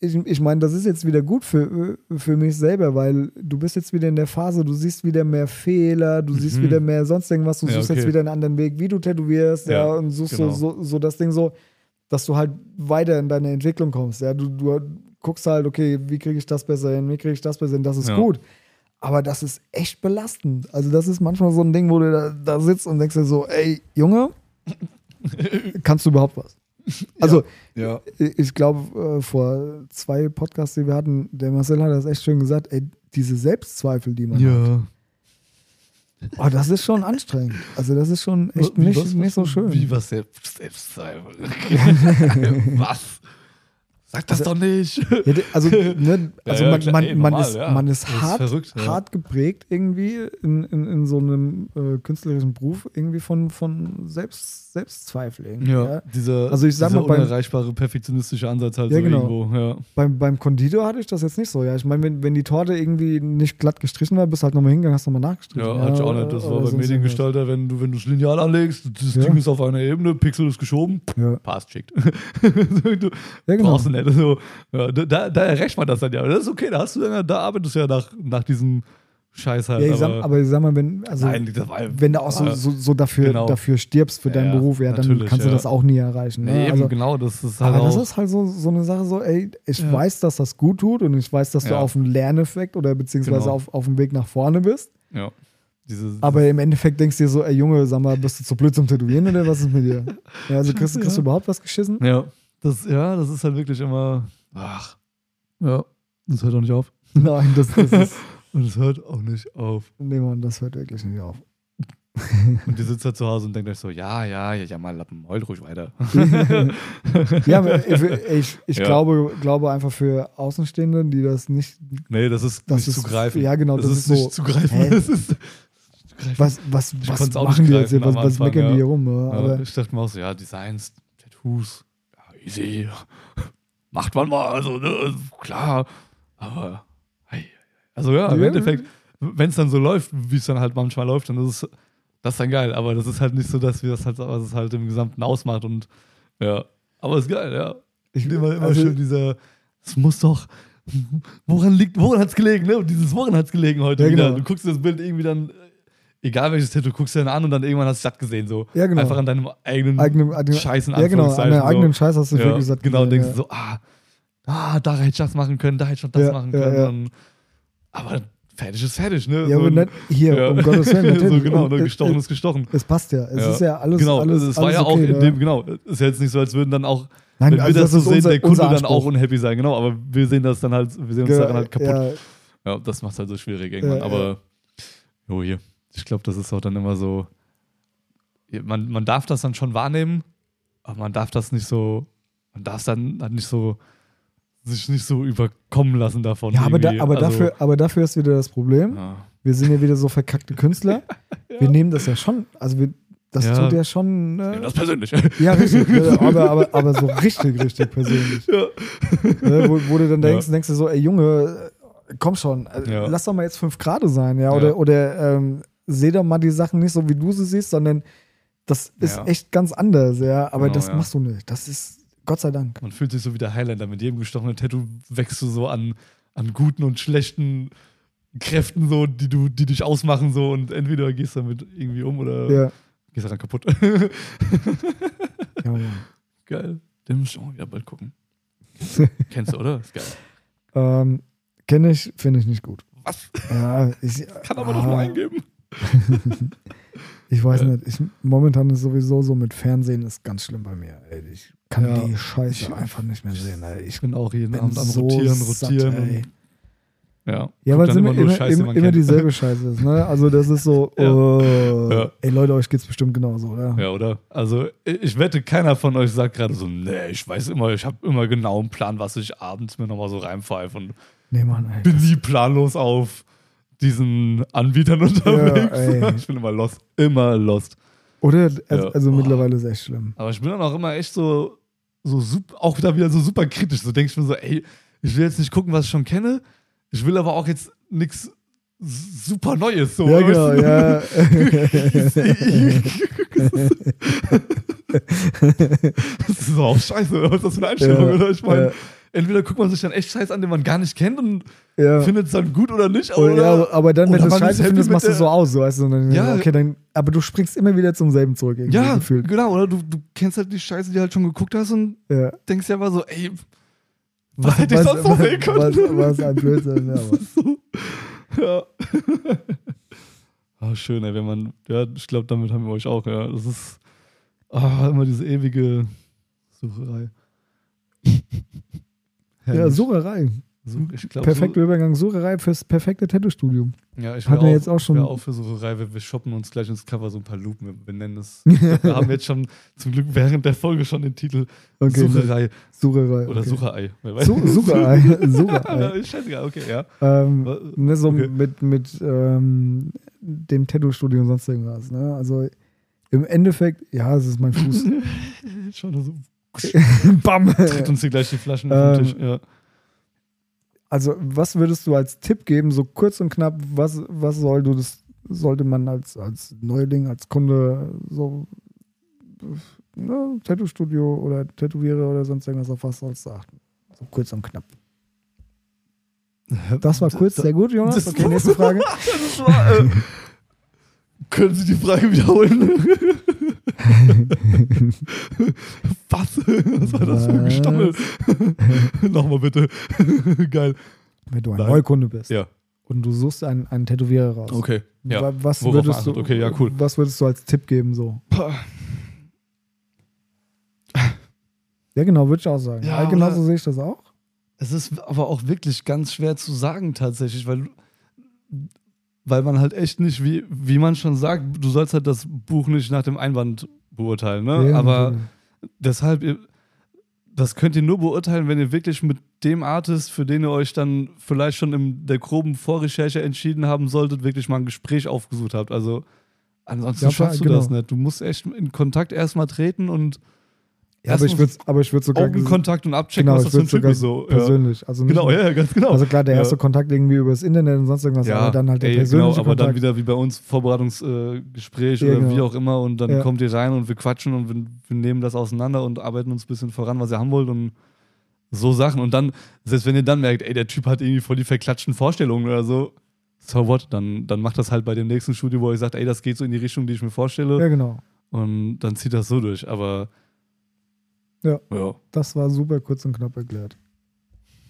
ich, ich meine, das ist jetzt wieder gut für, für mich selber, weil du bist jetzt wieder in der Phase, du siehst wieder mehr Fehler, du siehst Mhm. wieder mehr sonst irgendwas, du Ja, suchst okay. jetzt wieder einen anderen Weg, wie du tätowierst, ja, Ja, und suchst genau. so, so, so das Ding so, dass du halt weiter in deine Entwicklung kommst. Ja, du, du guckst halt, okay, wie kriege ich das besser hin, wie kriege ich das besser hin, das ist Ja. gut. Aber das ist echt belastend. Also, das ist manchmal so ein Ding, wo du da, da sitzt und denkst dir so, ey, Junge, kannst du überhaupt was? Also, Ja. ich glaube, äh, vor zwei Podcasts, die wir hatten, der Marcel hat das echt schön gesagt, ey, diese Selbstzweifel, die man hat, Ja. oh, das ist schon anstrengend. Also das ist schon echt Wie, nicht, was, nicht so schön. Wie was selbst, Selbstzweifel? was? Sag das Also- doch nicht. Ja, also, ne, also ja, man, klar, man, ey, man, normal, ist, ja. man ist ist hart, verrückt, ja. hart geprägt irgendwie in, in, in so einem äh, künstlerischen Beruf irgendwie von, von Selbst, Selbstzweifel irgendwie. Ja. dieser, Also ich sag dieser mal, beim- unerreichbare, perfektionistische Ansatz halt Ja, so genau. irgendwo. Ja. Beim, beim Konditor hatte ich das jetzt nicht so. Ja, ich meine, wenn, wenn die Torte irgendwie nicht glatt gestrichen war, bist halt nochmal hingegangen, hast nochmal nachgestrichen. Ja, hatte ich auch nicht. Das war beim Mediengestalter, wenn du, wenn du das Lineal anlegst, das Ja. Ding ist auf einer Ebene, Pixel ist geschoben, passt, schickt. du Ja, genau. brauchst du nicht. So, ja, da, da erreicht man das dann ja. Aber das ist okay, da hast du dann, da arbeitest du ja nach, nach diesem Scheiß halt. Ja, ich sag, aber, aber ich sag mal, wenn, also, nein, war, wenn du auch so, Ja. so, so dafür, Genau. dafür stirbst für deinen Ja, Beruf, ja, dann kannst du ja. das auch nie erreichen. Ne? nee, also, genau, das ist halt aber das ist halt so, so eine Sache, so, ey, ich weiß, dass das gut tut und ich weiß, dass du auf einen Lerneffekt oder beziehungsweise Genau. auf, auf dem Weg nach vorne bist. ja, diese, Aber im Endeffekt denkst du dir so, ey Junge, sag mal, bist du zu blöd zum Tätowieren oder was ist mit dir? Ja, also kriegst, kriegst du überhaupt was geschissen? ja, das, ja, das ist halt wirklich immer. Ach, ja, das hört auch nicht auf. Nein, das, das ist. Und es hört auch nicht auf. Nee, Mann, das hört wirklich nicht auf. Und ihr sitzt halt zu Hause und denkt euch so, ja, ja, ja, ja, mal Lappen, heult ruhig weiter. Ja, aber ich, ich, ich Ja. glaube, glaube einfach für Außenstehende, die das nicht. Nee, das ist Das nicht ist- zu greifen. ja, genau, Das, das ist ist so, nicht zu greifen. hä? Das ist, Was, was, was machen die jetzt hier? Was, was meckern die ja. hier rum? Ja, aber, ich dachte mir auch so, ja, Designs, Tattoos, easy. Macht man mal, also, ne, klar. Aber, hey, also ja, im Ja. Endeffekt, wenn es dann so läuft, wie es dann halt manchmal läuft, dann ist es, das ist dann geil. Aber das ist halt nicht so, dass wir das halt, was es halt im Gesamten ausmacht und, ja. Aber ist geil, ja. ich, Immer, immer also, schön dieser, es muss doch, woran liegt, woran hat's gelegen, ne? Und dieses Woran hat's gelegen heute Ja, wieder. genau. Du guckst das Bild irgendwie dann, egal welches Tattoo, guckst dir dann an und dann irgendwann hast du satt gesehen, so. Ja, genau. Einfach an deinem eigenen Eigene, eigene, Scheiß in ja, genau, an deinem eigenen so. Scheiß hast du ja, wirklich gesagt. Genau, und denkst ja. du so, ah, ah, da hätte ich das machen können, da hätte ich noch das Ja, machen können. aber fertig ist fertig, ne? Ja, So aber nicht hier, ja. um Gottes Willen. so natürlich. genau, Und ne? es- gestochen ist gestochen. Es passt ja. Es Ja. ist ja alles. genau, alles, es war alles ja auch okay, in ne? dem, genau, ist ja jetzt nicht so, als würden dann auch, Nein, wenn also wir das so ist sehen, unser- der Kunde dann auch unhappy sein, genau, aber wir sehen das dann halt, wir sehen uns daran halt kaputt. ja, das macht halt so schwierig irgendwann. Aber jo, hier. Ich glaube, das ist auch dann immer so. Man, man darf das dann schon wahrnehmen, aber man darf das nicht so. Man darf es dann halt nicht so. sich nicht so überkommen lassen davon. Ja, aber, da, aber, Also, dafür, aber dafür ist wieder das Problem. Ja. Wir sind ja wieder so verkackte Künstler. Wir nehmen das ja schon. Also, wir, das Ja. tut ja schon. Ja, Äh, das persönlich. ja, richtig. ja, aber, aber, aber so richtig, richtig persönlich. ja. Ne, wo, wo du dann Ja. denkst, denkst du so, ey Junge, komm schon, äh, Ja. lass doch mal jetzt fünf Grad sein, ja. Oder, Ja. oder ähm, seh doch mal die Sachen nicht so, wie du sie siehst, sondern das ist Ja. echt ganz anders, ja. Aber Genau, das ja. machst du nicht. Das ist Gott sei Dank. Man fühlt sich so wie der Highlander. Mit jedem gestochenen Tattoo wächst du so an, an guten und schlechten Kräften, so, die, du, die dich ausmachen. So, und entweder gehst du damit irgendwie um oder Ja. gehst daran kaputt. ja Mann. Geil. Den müssen wir auch wieder bald gucken. Kennst du, oder? Ist geil. ähm, Kenne ich, finde ich nicht gut. Was? Ja, ich, Kann aber ah, doch mal eingeben. Ich weiß Ja. nicht. Ich, momentan ist sowieso so mit Fernsehen ist ganz schlimm bei mir. Ey, ich kann Ja. die Scheiße Ich- einfach nicht mehr sehen. Ey. Ich bin auch jeden bin Abend am so Rotieren, satt, rotieren. und, ja, Ja, weil es immer, immer, Scheiße, die immer, immer dieselbe Scheiße ist. Ne? Also das ist so, Ja. oh, Ja. ey Leute, euch geht's bestimmt genauso, oder? Ja, oder? Also, ich ich wette, keiner von euch sagt gerade so, nee, ich weiß immer, ich habe immer genau einen Plan, was ich abends mir nochmal so reinpfeife und Nee, Mann, ey. bin nie planlos auf diesen Anbietern unterwegs. ey. ich bin immer lost. Immer lost. Oder? Also, Ja. also Oh. mittlerweile ist es echt schlimm. Aber ich bin dann auch immer echt so, so super, auch da wieder so super kritisch. So denke ich mir so, ey, ich will jetzt nicht gucken, was ich schon kenne. Ich will aber auch jetzt nichts super Neues. So, ja, genau, ja. Das ist auch scheiße. Was ist das für eine Einstellung, Ja, oder? Ich meine, ja. Entweder guckt man sich dann echt Scheiß an, den man gar nicht kennt und ja. findet es dann gut oder nicht. Oh, Oder, ja, aber dann, wenn du es scheiße findest, machst du der- so aus, so, weißt du? Dann, Ja. okay, dann, aber du springst immer wieder zum selben zurück, Ja, gefühlt. genau. Oder du, du kennst halt die Scheiße, die du halt schon geguckt hast und Ja. denkst ja aber so, ey, was hätte ich sonst noch sehen können? Was, was ein Blödsinn, ja. Ja. ah, schön, ey, wenn man, ja, ich glaube, damit haben wir euch auch, ja. Das ist ah, immer diese ewige Sucherei. Ja. Sucherei. Such- ich glaub, Perfekter Übergang. Sucherei fürs perfekte Tattoo-Studium. So, ja, ich Hatten wir jetzt auch schon- auch für Sucherei. Wir, wir shoppen uns gleich ins Cover so ein paar Lupen. Wir, wir nennen es. wir haben jetzt schon zum Glück während der Folge schon den Titel Okay, Sucherei Sucherei. oder okay. Sucherei. Su Sucherei. Sucherei. Scheißegal, okay, ja. Ähm, ne, so okay. mit, mit ähm, dem Tattoo-Studio und sonst irgendwas. Ne? Also im Endeffekt, ja, es ist mein Fuß. schon so. Bam! Tritt uns hier gleich die Flaschen auf Ähm, den Tisch. Ja. Also, was würdest du als Tipp geben, so kurz und knapp, was, was soll du das, sollte man als, als Neuling, als Kunde so ne, Tattoo-Studio oder Tätowierer oder sonst irgendwas, auf was sollst du achten? So kurz und knapp. Das war kurz, sehr gut, Jonas. das- Okay, nächste Frage. War, äh, können Sie die Frage wiederholen? Was? Was war das für ein? Gestammel? Nochmal bitte. Geil. Wenn du ein Nein. Neukunde bist Ja. und du suchst einen, einen Tätowierer raus. Okay. Ja. Wa- Was Worauf würdest du. Okay, ja, cool. Was würdest du als Tipp geben so? Ja, genau, würde ich auch sagen. Ja, genauso sehe ich das auch. Es ist aber auch wirklich ganz schwer zu sagen tatsächlich, weil, weil man halt echt nicht, wie, wie man schon sagt, du sollst halt das Buch nicht nach dem Einwand beurteilen, ne? Ja, aber natürlich. deshalb, ihr- das könnt ihr nur beurteilen, wenn ihr wirklich mit dem Artist, für den ihr euch dann vielleicht schon in der groben Vorrecherche entschieden haben solltet, wirklich mal ein Gespräch aufgesucht habt. Also ansonsten Ja, schaffst du genau. das nicht. Du musst echt in Kontakt erstmal treten und ja, aber ich würde aber ich würd sogar Augenkontakt und abchecken, genau, was das für ein würde Typ ist. So. Ja. persönlich. Also nicht Genau, ja, ja, ganz genau. Also klar, der Ja. erste Kontakt irgendwie übers Internet und sonst irgendwas, aber dann halt der ey, persönliche genau, aber Kontakt. dann wieder wie bei uns Vorbereitungsgespräch äh, Ja, oder genau. wie auch immer und dann Ja. kommt ihr rein und wir quatschen und wir, wir nehmen das auseinander und arbeiten uns ein bisschen voran, was ihr haben wollt und so Sachen und dann, selbst wenn ihr dann merkt, ey, der Typ hat irgendwie voll die verklatschten Vorstellungen oder so, so what, dann, dann macht das halt bei dem nächsten Studio, wo ihr sagt, ey, das geht so in die Richtung, die ich mir vorstelle ja, genau. und dann zieht das so durch, aber Ja. ja, Das war super kurz und knapp erklärt.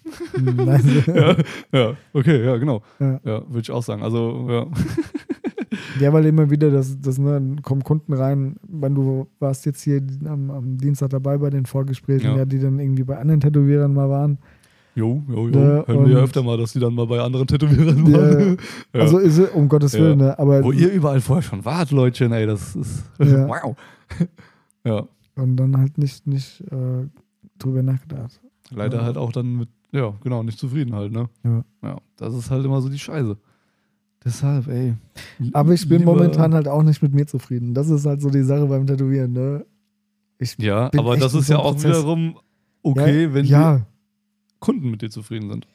Nein, ja, ja, okay, ja, genau, Ja. ja, würde ich auch sagen, also, ja, Ja, weil immer wieder, das, das ne, dann kommen Kunden rein, wenn du warst jetzt hier am, am Dienstag dabei bei den Vorgesprächen, Ja. ja. die dann irgendwie bei anderen Tätowierern mal waren. Jo, jo, jo. Ja, Hören wir ja öfter mal, dass die dann mal bei anderen Tätowierern waren. Ja. Also ist es, um Gottes. Willen, ne? aber Wo ihr überall vorher schon wart, Leutchen, ey, das ist. Wow. Ja, und dann halt nicht, nicht äh, drüber nachgedacht. leider Ja. halt auch dann mit, ja, genau, nicht zufrieden halt, ne? Ja. Ja, das ist halt immer so die Scheiße. Deshalb, ey. Aber ich bin momentan halt auch nicht mit mir zufrieden. Das ist halt so die Sache beim Tätowieren, ne? Ich Ja, aber das ist so ja auch Prozess. wiederum okay, ja, wenn ja. Kunden mit dir zufrieden sind.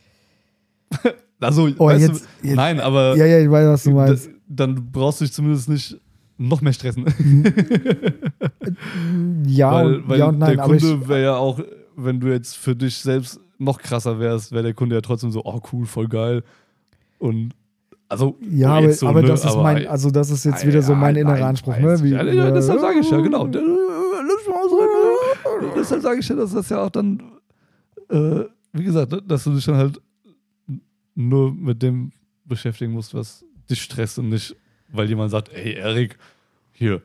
also, Oh, jetzt, du, jetzt, nein, aber ja, ja, ich weiß, was du meinst. dann brauchst du dich zumindest nicht noch mehr stressen. Ja, weil weil ja und nein, der Kunde wäre ja auch, wenn du jetzt für dich selbst noch krasser wärst, wäre der Kunde ja trotzdem so, oh cool, voll geil. Und also, ja, aber, so, aber ne, das ist aber- mein, also das ist jetzt Ah, wieder so mein nein, innerer Anspruch, weiß ne? ich. Ja, ja, deshalb sage ich ja, genau. Deshalb sage ich ja, dass das ja auch dann, äh, wie gesagt, ne, dass du dich dann halt nur mit dem beschäftigen musst, was dich stresst und nicht, weil jemand sagt, ey, Erik, hier,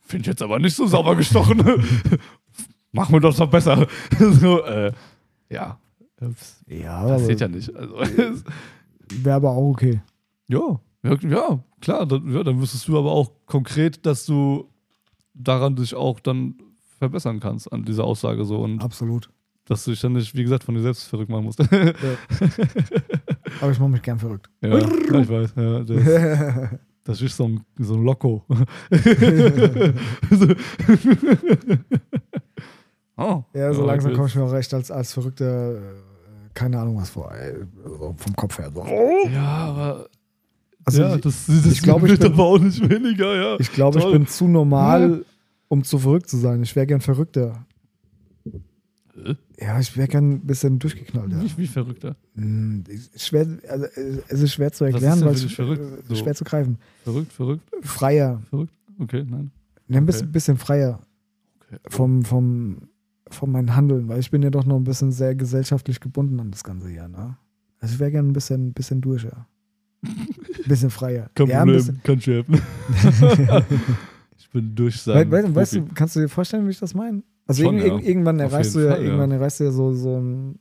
finde ich jetzt aber nicht so sauber gestochen. Machen wir das doch besser. so, äh, ja. Das Ja, passiert ja nicht. Also, wäre aber auch okay. ja, ja, ja, klar. Dann, ja, dann wüsstest du aber auch konkret, dass du daran dich auch dann verbessern kannst, an dieser Aussage so. Und Absolut. dass du dich dann nicht, wie gesagt, von dir selbst verrückt machen musst. Aber ich mache mich gern verrückt. ja, ich weiß. Ja, das, ist so ein, so ein Loco. oh, Ja, so ja, langsam komme ich mir auch recht als, als Verrückter, äh, keine Ahnung was vor, ey, so vom Kopf her. So. Ja, aber. Also ja, ich, das, das ich glaube, ich bin- aber auch nicht weniger, ja. ich glaube, ich bin zu normal, um zu verrückt zu sein. Ich wäre gern Verrückter. Ja, ich wäre gern ein bisschen durchgeknallt. Ja. Wie, wie verrückter. Hm, Schwer, also, es ist schwer zu erklären, weil es verrückt? äh, So. schwer zu greifen. Verrückt, verrückt, Freier. verrückt. Okay, nein. Ja, ein bisschen, Okay. bisschen freier Okay. vom, vom, von meinem Handeln, weil ich bin ja doch noch ein bisschen sehr gesellschaftlich gebunden an das Ganze hier. Ne? Also ich wäre gerne ein bisschen, bisschen durch, ja. Ein bisschen freier. Kein ja, Problem, kann ich helfen. ich bin durch sein. we weißt du, kannst du dir vorstellen, wie ich das meine? Also Schon, irg ja. irg- irgendwann erreichst du ja, Fall, ja. irgendwann erreichst du ja so, so ein,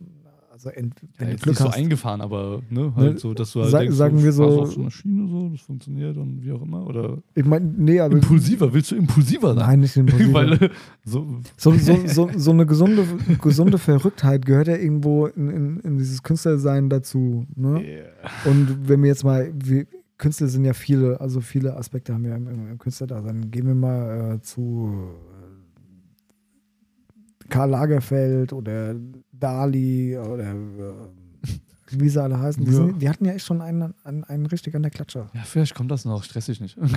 also ent, ja, wenn du Glück nicht so hast. eingefahren, aber ne, halt Ne, so, dass du halt sag- denkst, sagen so, wir so- auf so einer Schiene so, das funktioniert und wie auch immer. Oder Ich meine, nee, also impulsiver, willst du impulsiver sein? Nein, nicht impulsiver. Weil so, So, so, so, so eine gesunde, gesunde Verrücktheit gehört ja irgendwo in, in, in dieses Künstlersein dazu. Ne? yeah. Und wenn wir jetzt mal, wir, Künstler sind ja viele, also viele Aspekte haben wir im, im, Künstlerdasein. Gehen wir mal äh, zu Karl Lagerfeld oder Dali oder äh, wie sie alle heißen. Die, Ja. sind, die hatten ja echt schon einen, einen, einen richtig an der Klatsche. ja, vielleicht kommt das noch, stress dich nicht.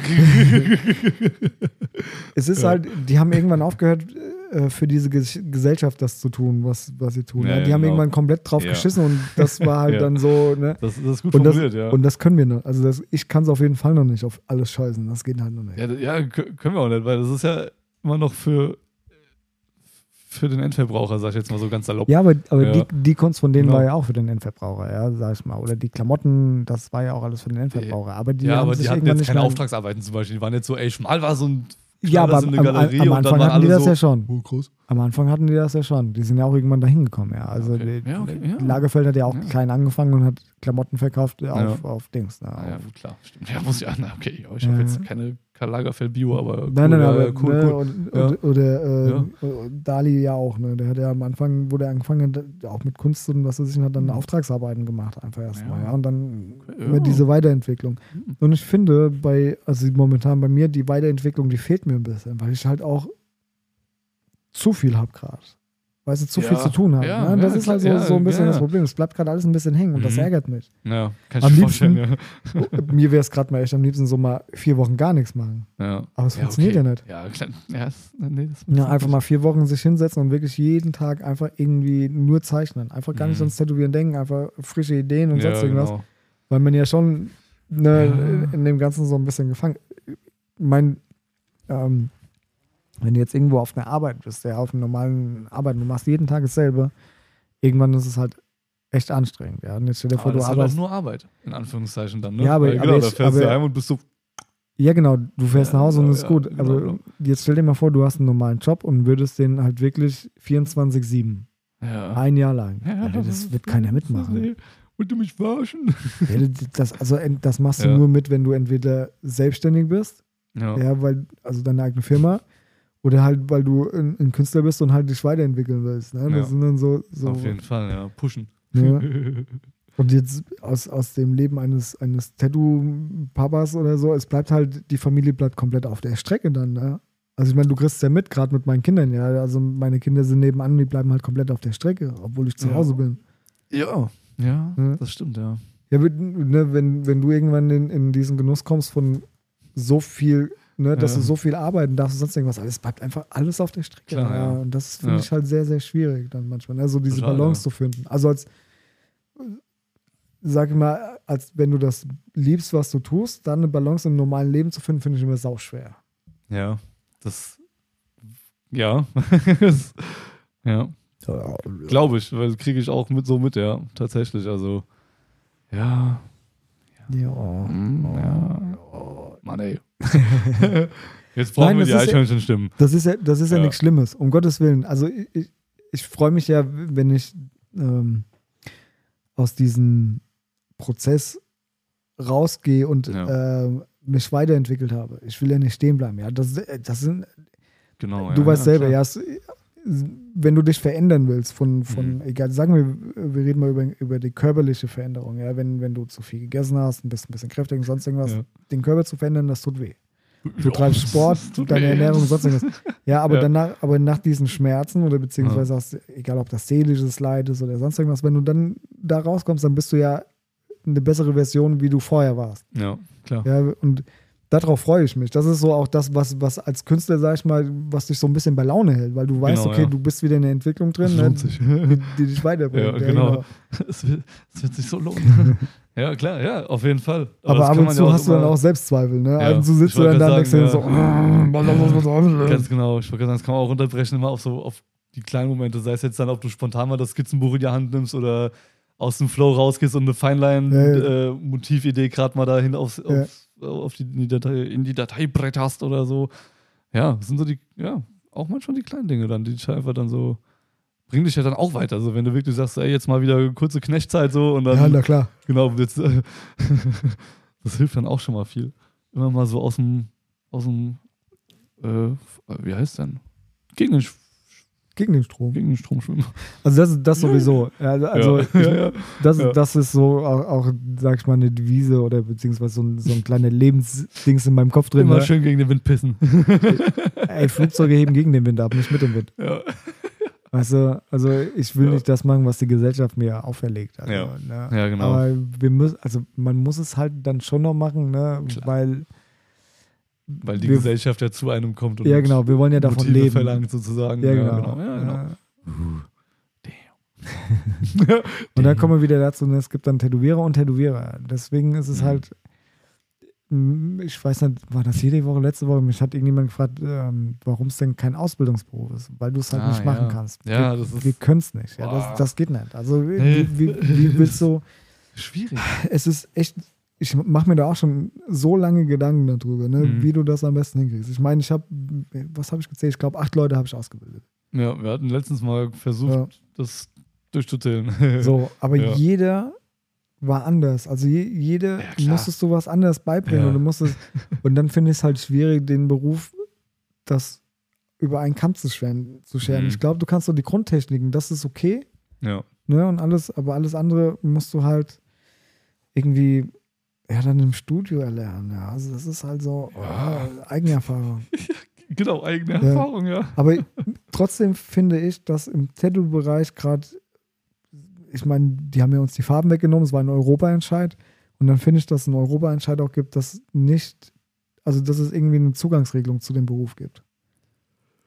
Es ist Ja. halt, die haben irgendwann aufgehört, äh, für diese Ges Gesellschaft das zu tun, was, was sie tun. Ja, die haben genau. irgendwann komplett drauf geschissen und das war halt dann so, ne? Das, das ist gut Und das, formuliert, ja. und das können wir noch. Also das, ich kann es auf jeden Fall noch nicht auf alles scheißen. Das geht halt noch nicht. ja, können wir auch nicht, weil das ist ja immer noch für, für den Endverbraucher, sag ich jetzt mal so ganz salopp. Ja, aber, aber Ja. Die, die Kunst von denen Genau. war ja auch für den Endverbraucher, ja, sag ich mal. Oder die Klamotten, das war ja auch alles für den Endverbraucher. Aber die ja, haben aber sich die hatten jetzt keine Auftragsarbeiten zum Beispiel. Die waren jetzt so, ey, mal war so ein. Ja, aber so am, eine am, Galerie am und dann Anfang hatten die das so, ja schon. Oh, groß. Am Anfang hatten die das ja schon. Die sind ja auch irgendwann dahin gekommen, ja. Also Okay. die, Ja, okay, ja. Lagerfeld hat ja auch Ja. klein angefangen und hat Klamotten verkauft auf, Ja. auf Dings. Ne, ja, auf- gut, klar, stimmt. Ja, muss ich, ah, na, okay, ja, ich habe Ja. jetzt keine Karl Lagerfeld Bio, aber. Nein, nein, ja, aber cool, ne, cool. Und, Ja. und, oder äh, Ja. Dali ja auch, ne? Der hat ja am Anfang, wo der angefangen hat, auch mit Kunst und was weiß ich, hat dann Mhm. Auftragsarbeiten gemacht, einfach erstmal, Ja. ja. Und dann immer diese Weiterentwicklung. Mhm. Und ich finde, bei, also momentan bei mir, die Weiterentwicklung, die fehlt mir ein bisschen, weil ich halt auch zu viel habe gerade. Weißt du, zu Ja. viel zu tun habe. Ja, ne? Das ja, ist halt so, so ein bisschen das Problem. Es bleibt gerade alles ein bisschen hängen und das Mhm. ärgert mich. Ja, kann ich Am mir liebsten- mir wäre es gerade mal echt am liebsten so mal vier Wochen gar nichts machen. Aber es funktioniert okay. ja nicht. Ja, klar. Ja, das, nee, das Ja, einfach mal vier Wochen sich hinsetzen und wirklich jeden Tag einfach irgendwie nur zeichnen. Einfach gar nicht Mhm. ans Tätowieren denken, einfach frische Ideen und sonst irgendwas. genau. Weil man ja schon ne, in dem Ganzen so ein bisschen gefangen. Mein, ähm, wenn du jetzt irgendwo auf einer Arbeit bist, ja, auf einer normalen Arbeit, du machst jeden Tag dasselbe, irgendwann ist es halt echt anstrengend. Ja. Und jetzt stell dir vor, Aber du das ist halt auch arbeitest. nur Arbeit, in Anführungszeichen dann, ne? Ja, aber- aber genau, ich- da fährst du aber- heim und bist so, Ja, genau, du fährst Ja, nach Hause und ja, ist ja, gut. genau, Also genau. jetzt stell dir mal vor, du hast einen normalen Job und würdest den halt wirklich 24-7, ja. ein Jahr lang. Ja, Alter, das wird keiner mitmachen. Wollt ihr mich verarschen? Ja, das, also, das machst du Ja. nur mit, wenn du entweder selbstständig bist, Ja. ja, weil, also deine eigene Firma, oder halt, weil du ein, ein Künstler bist und halt dich weiterentwickeln willst. Ne? Das Ja. sind dann so. so Auf jeden Fall, ja. Pushen. Ja. Und jetzt aus, aus dem Leben eines, eines Tattoo-Papas oder so, es bleibt halt, die Familie bleibt komplett auf der Strecke dann. Ne? Also ich meine, du kriegst es ja mit, gerade mit meinen Kindern, ja. Also meine Kinder sind nebenan, die bleiben halt komplett auf der Strecke, obwohl ich zu Ja. Hause bin. ja. Ja, Ja. das stimmt, ja. Ja, wenn, ne, wenn, wenn du irgendwann in, in diesen Genuss kommst von so viel, ne, dass Ja. du so viel arbeiten darfst und sonst irgendwas, alles bleibt einfach alles auf der Strecke. Klar, ja. Und das finde Ja. ich halt sehr, sehr schwierig dann manchmal, ne? so diese Total, Balance ja. zu finden. Also als, sag ich mal, als wenn du das liebst, was du tust, dann eine Balance im normalen Leben zu finden, finde ich immer sauschwer. Ja. Das. Ja. Das- ja. Glaube ich, weil kriege ich auch mit so mit, ja. Tatsächlich. Also. Ja. Ja. Mm, ja. Mann, ey. Jetzt brauchen Nein, wir die Eichhörnchenstimmen. Das ist ja, das ist ja, Ja. nichts Schlimmes, um Gottes Willen. Also ich, ich, ich freue mich ja, wenn ich ähm, aus diesem Prozess rausgehe und Ja. ähm, mich weiterentwickelt habe. Ich will ja nicht stehen bleiben. Ja, das, das sind, Genau. du ja, weißt selber, klar. ja, wenn du dich verändern willst, von, von Mhm. egal, sagen wir, wir reden mal über, über die körperliche Veränderung, ja, wenn, wenn du zu viel gegessen hast, ein bisschen, ein bisschen kräftig und sonst irgendwas, Ja. den Körper zu verändern, das tut weh. Du Ja, treibst Sport, deine weh. Ernährung, sonst irgendwas. Ja, aber Ja. danach, aber nach diesen Schmerzen oder beziehungsweise aus, egal ob das seelisches Leid ist oder sonst irgendwas, wenn du dann da rauskommst, dann bist du ja eine bessere Version, wie du vorher warst. Ja, klar. Ja, und darauf freue ich mich. Das ist so auch das, was, was als Künstler, sag ich mal, was dich so ein bisschen bei Laune hält, weil du weißt, Genau, okay, ja. du bist wieder in der Entwicklung drin, Das ne, die, die dich weiterbringt. Ja, genau. Es wird, es wird sich so lohnen. ja, klar, ja, auf jeden Fall. Aber das ab und zu ja hast du dann auch Selbstzweifel, ne? Ja, Also ich sitzt du dann da und denkst sagen, so, Ganz genau. Ich wollte gerade sagen, das kann man auch runterbrechen immer auf so auf die kleinen Momente. Sei es jetzt dann, ob du spontan mal das Skizzenbuch in die Hand nimmst oder aus dem Flow rausgehst und eine Ja, ja. Feinline-Motividee gerade mal dahin aufs, Ja. aufs, auf die, in, die Datei, in die Datei bretterst oder so. Ja, das sind so die, ja, auch manchmal die kleinen Dinge dann, die dich einfach dann so, bringen dich ja dann auch weiter. Also wenn du wirklich sagst, ey, jetzt mal wieder kurze Knechtzeit so und dann Ja, na klar. Genau, jetzt, äh, das hilft dann auch schon mal viel. Immer mal so aus dem, aus dem, äh, wie heißt denn? Gegen den, Gegen den Strom. gegen den Strom schwimmen. Also das, das sowieso. Also ja. ja, ja. Das, das ist so auch, auch, sag ich mal, eine Devise oder beziehungsweise so ein, so ein kleiner Lebensdings in meinem Kopf drin. Immer Ne? schön gegen den Wind pissen. Ey, Flugzeuge heben gegen den Wind ab, nicht mit dem Wind. ja. Weißt du, also ich will nicht das machen, was die Gesellschaft mir auferlegt. Also, Ja. Ne? ja, genau. Aber wir müssen, also man muss es halt dann schon noch machen, ne? Klar. weil, Weil die wir- Gesellschaft ja zu einem kommt und ja genau, wir wollen ja davon Motive leben. verlangt sozusagen. Ja, genau. Ja, genau. Ja. Damn. Und dann kommen wir wieder dazu, es gibt dann Tätowierer und Tätowierer. Deswegen ist es Mhm. halt, mm, ich weiß nicht, war das jede Woche, letzte Woche, mich hat irgendjemand gefragt, ähm, warum es denn kein Ausbildungsberuf ist, weil du es halt Ah, nicht machen ja. kannst. Ja, wir das ist- wir können es nicht. Ja, das, das geht nicht. Also wie, wie, wie willst du, Schwierig. es ist echt, ich mache mir da auch schon so lange Gedanken darüber, ne, Mhm. wie du das am besten hinkriegst. Ich meine, ich habe, was habe ich gezählt? Ich glaube, acht Leute habe ich ausgebildet. Ja, wir hatten letztens mal versucht, Ja. das durchzuzählen. So, aber Ja. jeder war anders. Also je, jede Ja, musstest du was anderes beibringen Ja. und du musstest und dann finde ich es halt schwierig, den Beruf das über einen Kamm zu scheren. Zu scheren. Mhm. Ich glaube, du kannst so die Grundtechniken, das ist okay, ja. ne? Und alles, aber alles andere musst du halt irgendwie ja dann im Studio erlernen. Ja. Also das ist halt so Ja. oh, Eigenerfahrung. Genau, eigene Ja. Erfahrung, ja. Aber trotzdem finde ich, dass im Tattoo-Bereich gerade, ich meine, die haben ja uns die Farben weggenommen, es war ein Europa-Entscheid. Und dann finde ich, dass es einen Europa-Entscheid auch gibt, dass nicht, also dass es irgendwie eine Zugangsregelung zu dem Beruf gibt.